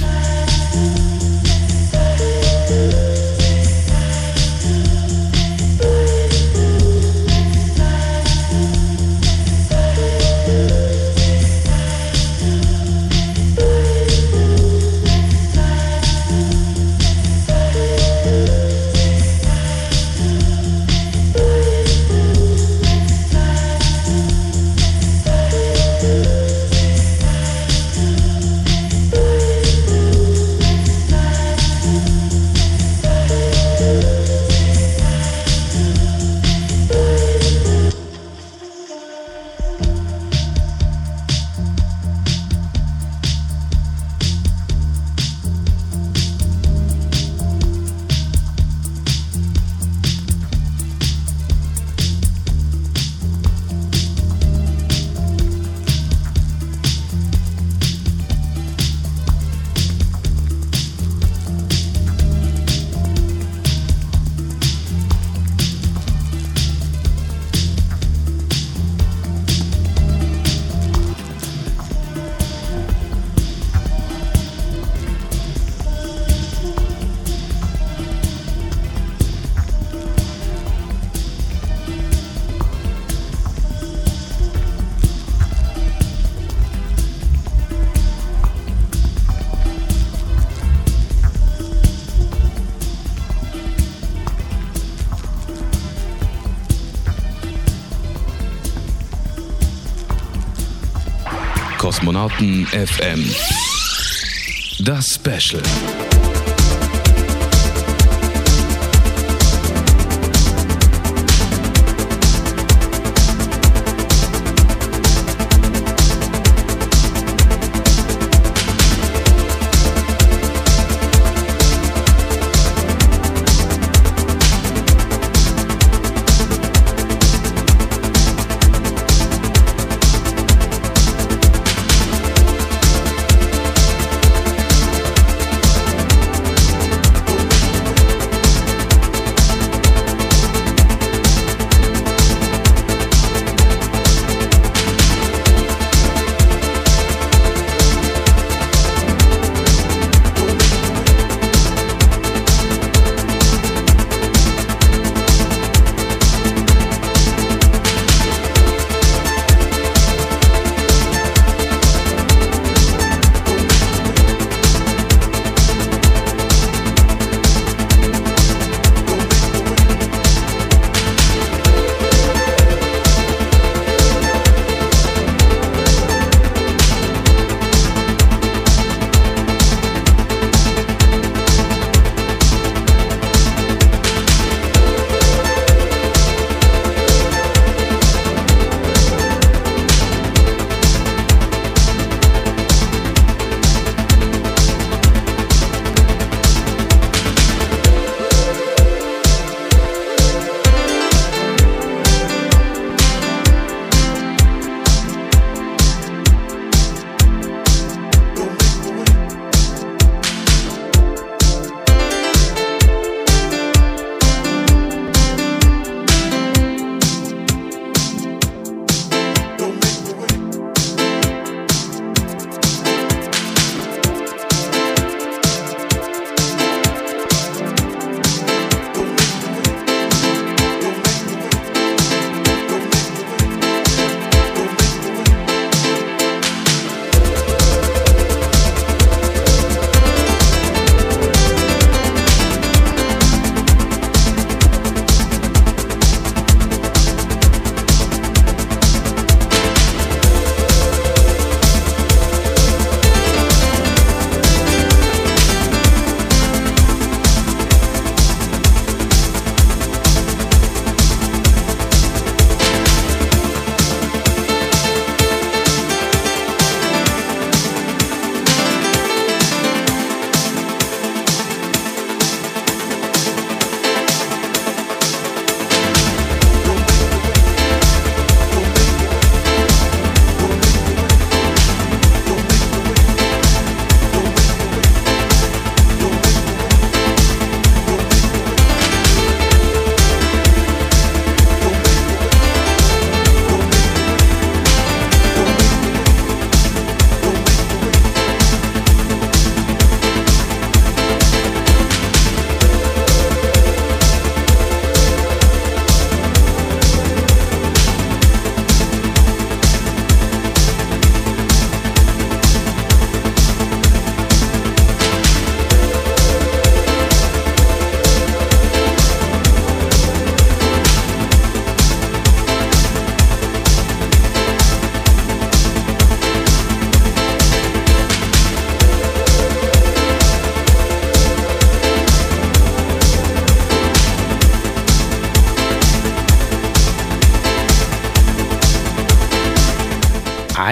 Kosmonauten FM. Das Special.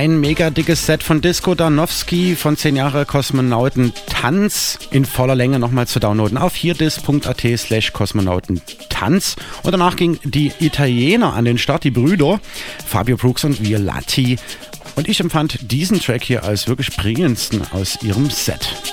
Ein mega dickes Set von Disco Danowski von 10 Jahre Kosmonauten Tanz in voller Länge nochmal zu downloaden auf hierdis.at slash Kosmonautentanz. Und danach ging die Italiener an den Start, die Brüder Fabio Brooks und Violatti. Und ich empfand diesen Track hier als wirklich prägendsten aus ihrem Set.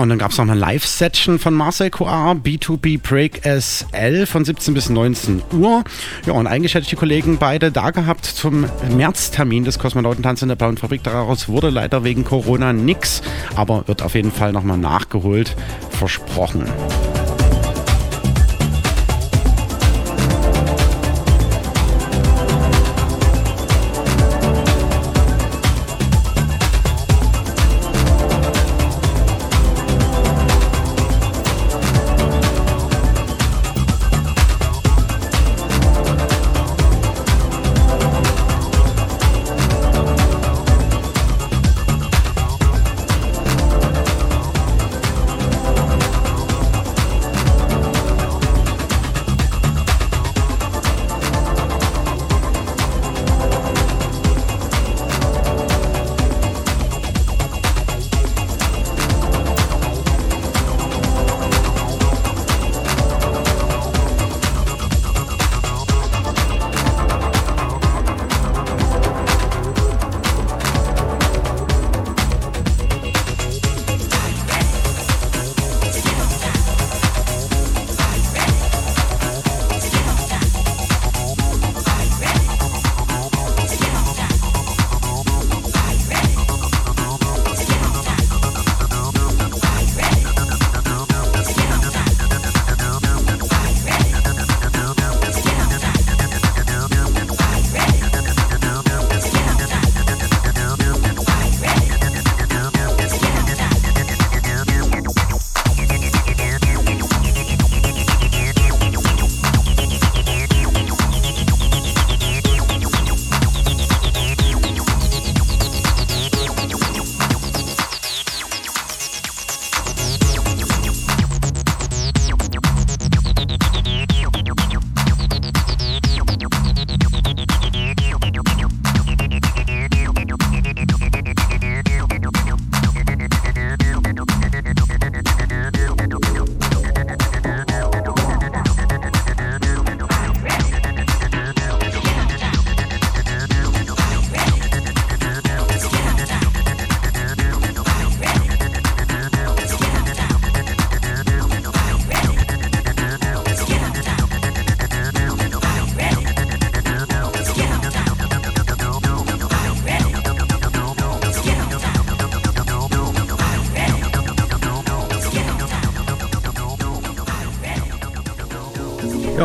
Und dann gab es noch eine Live-Session von Marcel Coar, B2B Break SL von 17 bis 19 Uhr. Ja, und eigentlich hätte ich die Kollegen beide da gehabt zum Märztermin des Kosmonautentanz in der Blauen Fabrik. Daraus wurde leider wegen Corona nix, aber wird auf jeden Fall nochmal nachgeholt, versprochen.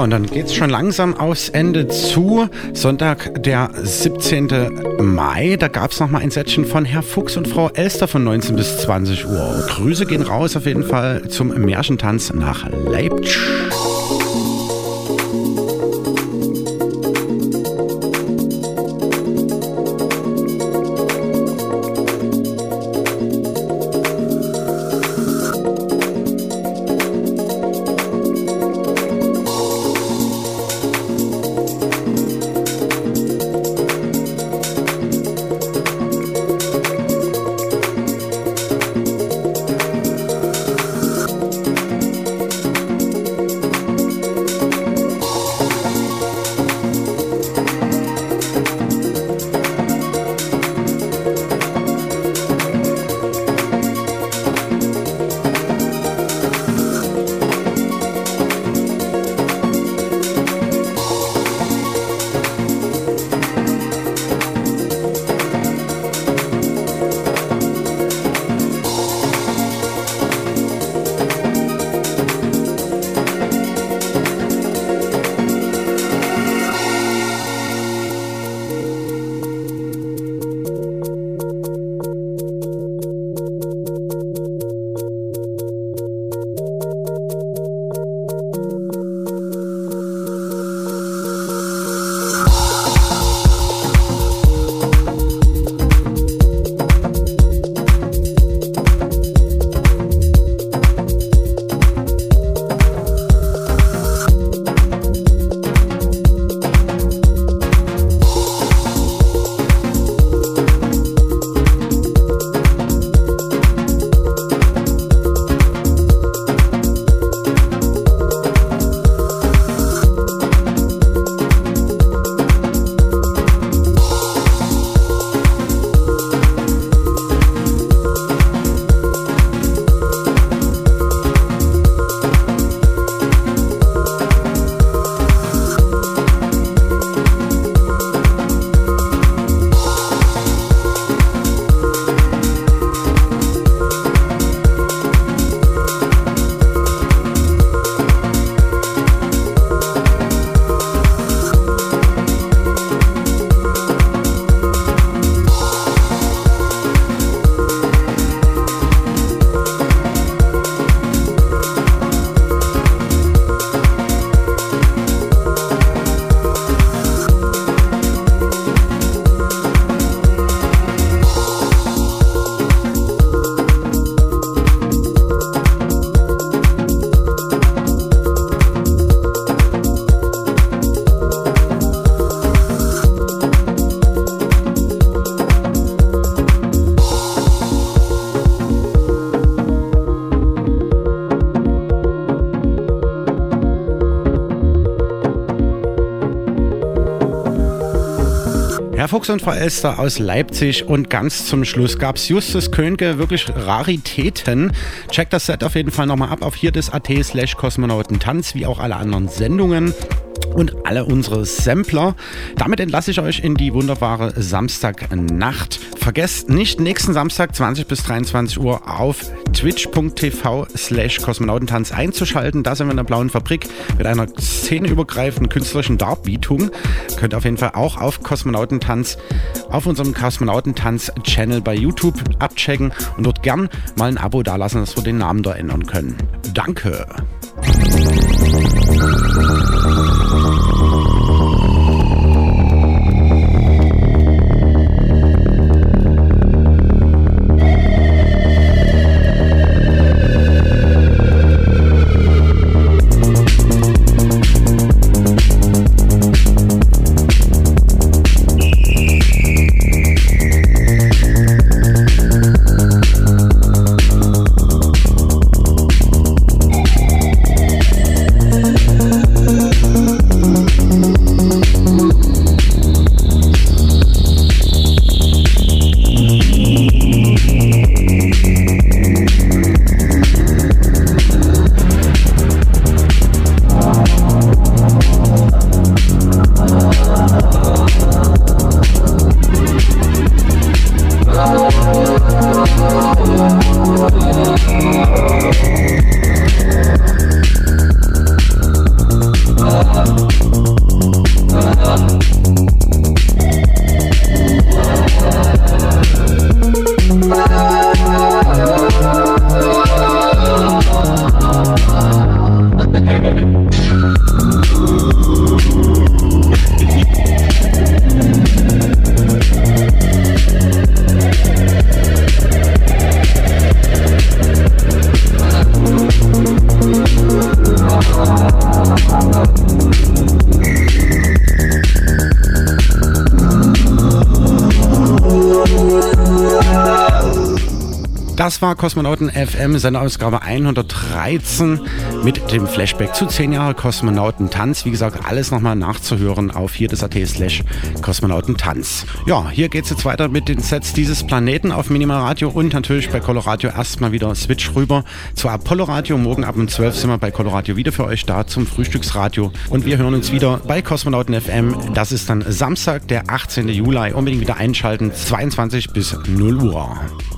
Und dann geht es schon langsam aufs Ende zu. Sonntag, der 17. Mai, da gab es nochmal ein Sätzchen von Herr Fuchs und Frau Elster von 19 bis 20 Uhr. Grüße gehen raus auf jeden Fall zum Märchentanz nach Leipzig. Fuchs und Frau Elster aus Leipzig und ganz zum Schluss gab es Justus Könke, wirklich Raritäten. Checkt das Set auf jeden Fall nochmal ab auf hier des AT slash Kosmonautentanz, wie auch alle anderen Sendungen und alle unsere Sampler. Damit entlasse ich euch in die wunderbare Samstagnacht. Vergesst nicht, nächsten Samstag 20 bis 23 Uhr auf twitch.tv slash Kosmonautentanz einzuschalten. Da sind wir in der Blauen Fabrik mit einer szeneübergreifenden künstlerischen Darbietung. Könnt ihr auf jeden Fall auch auf Kosmonautentanz auf unserem Kosmonautentanz-Channel bei YouTube abchecken und dort gern mal ein Abo dalassen, dass wir den Namen da ändern können. Danke! Das war Kosmonauten FM, Senderausgabe 113 mit dem Flashback zu 10 Jahre Kosmonautentanz. Wie gesagt, alles nochmal nachzuhören auf hier das.at slash Kosmonautentanz. Ja, hier geht's jetzt weiter mit den Sets dieses Planeten auf Minimal Radio und natürlich bei Coloradio erstmal wieder Switch rüber zu Apollo Radio. Morgen ab um 12 sind wir bei Coloradio wieder für euch da zum Frühstücksradio und wir hören uns wieder bei Kosmonauten FM. Das ist dann Samstag, der 18. Juli. Unbedingt wieder einschalten, 22 bis 0 Uhr.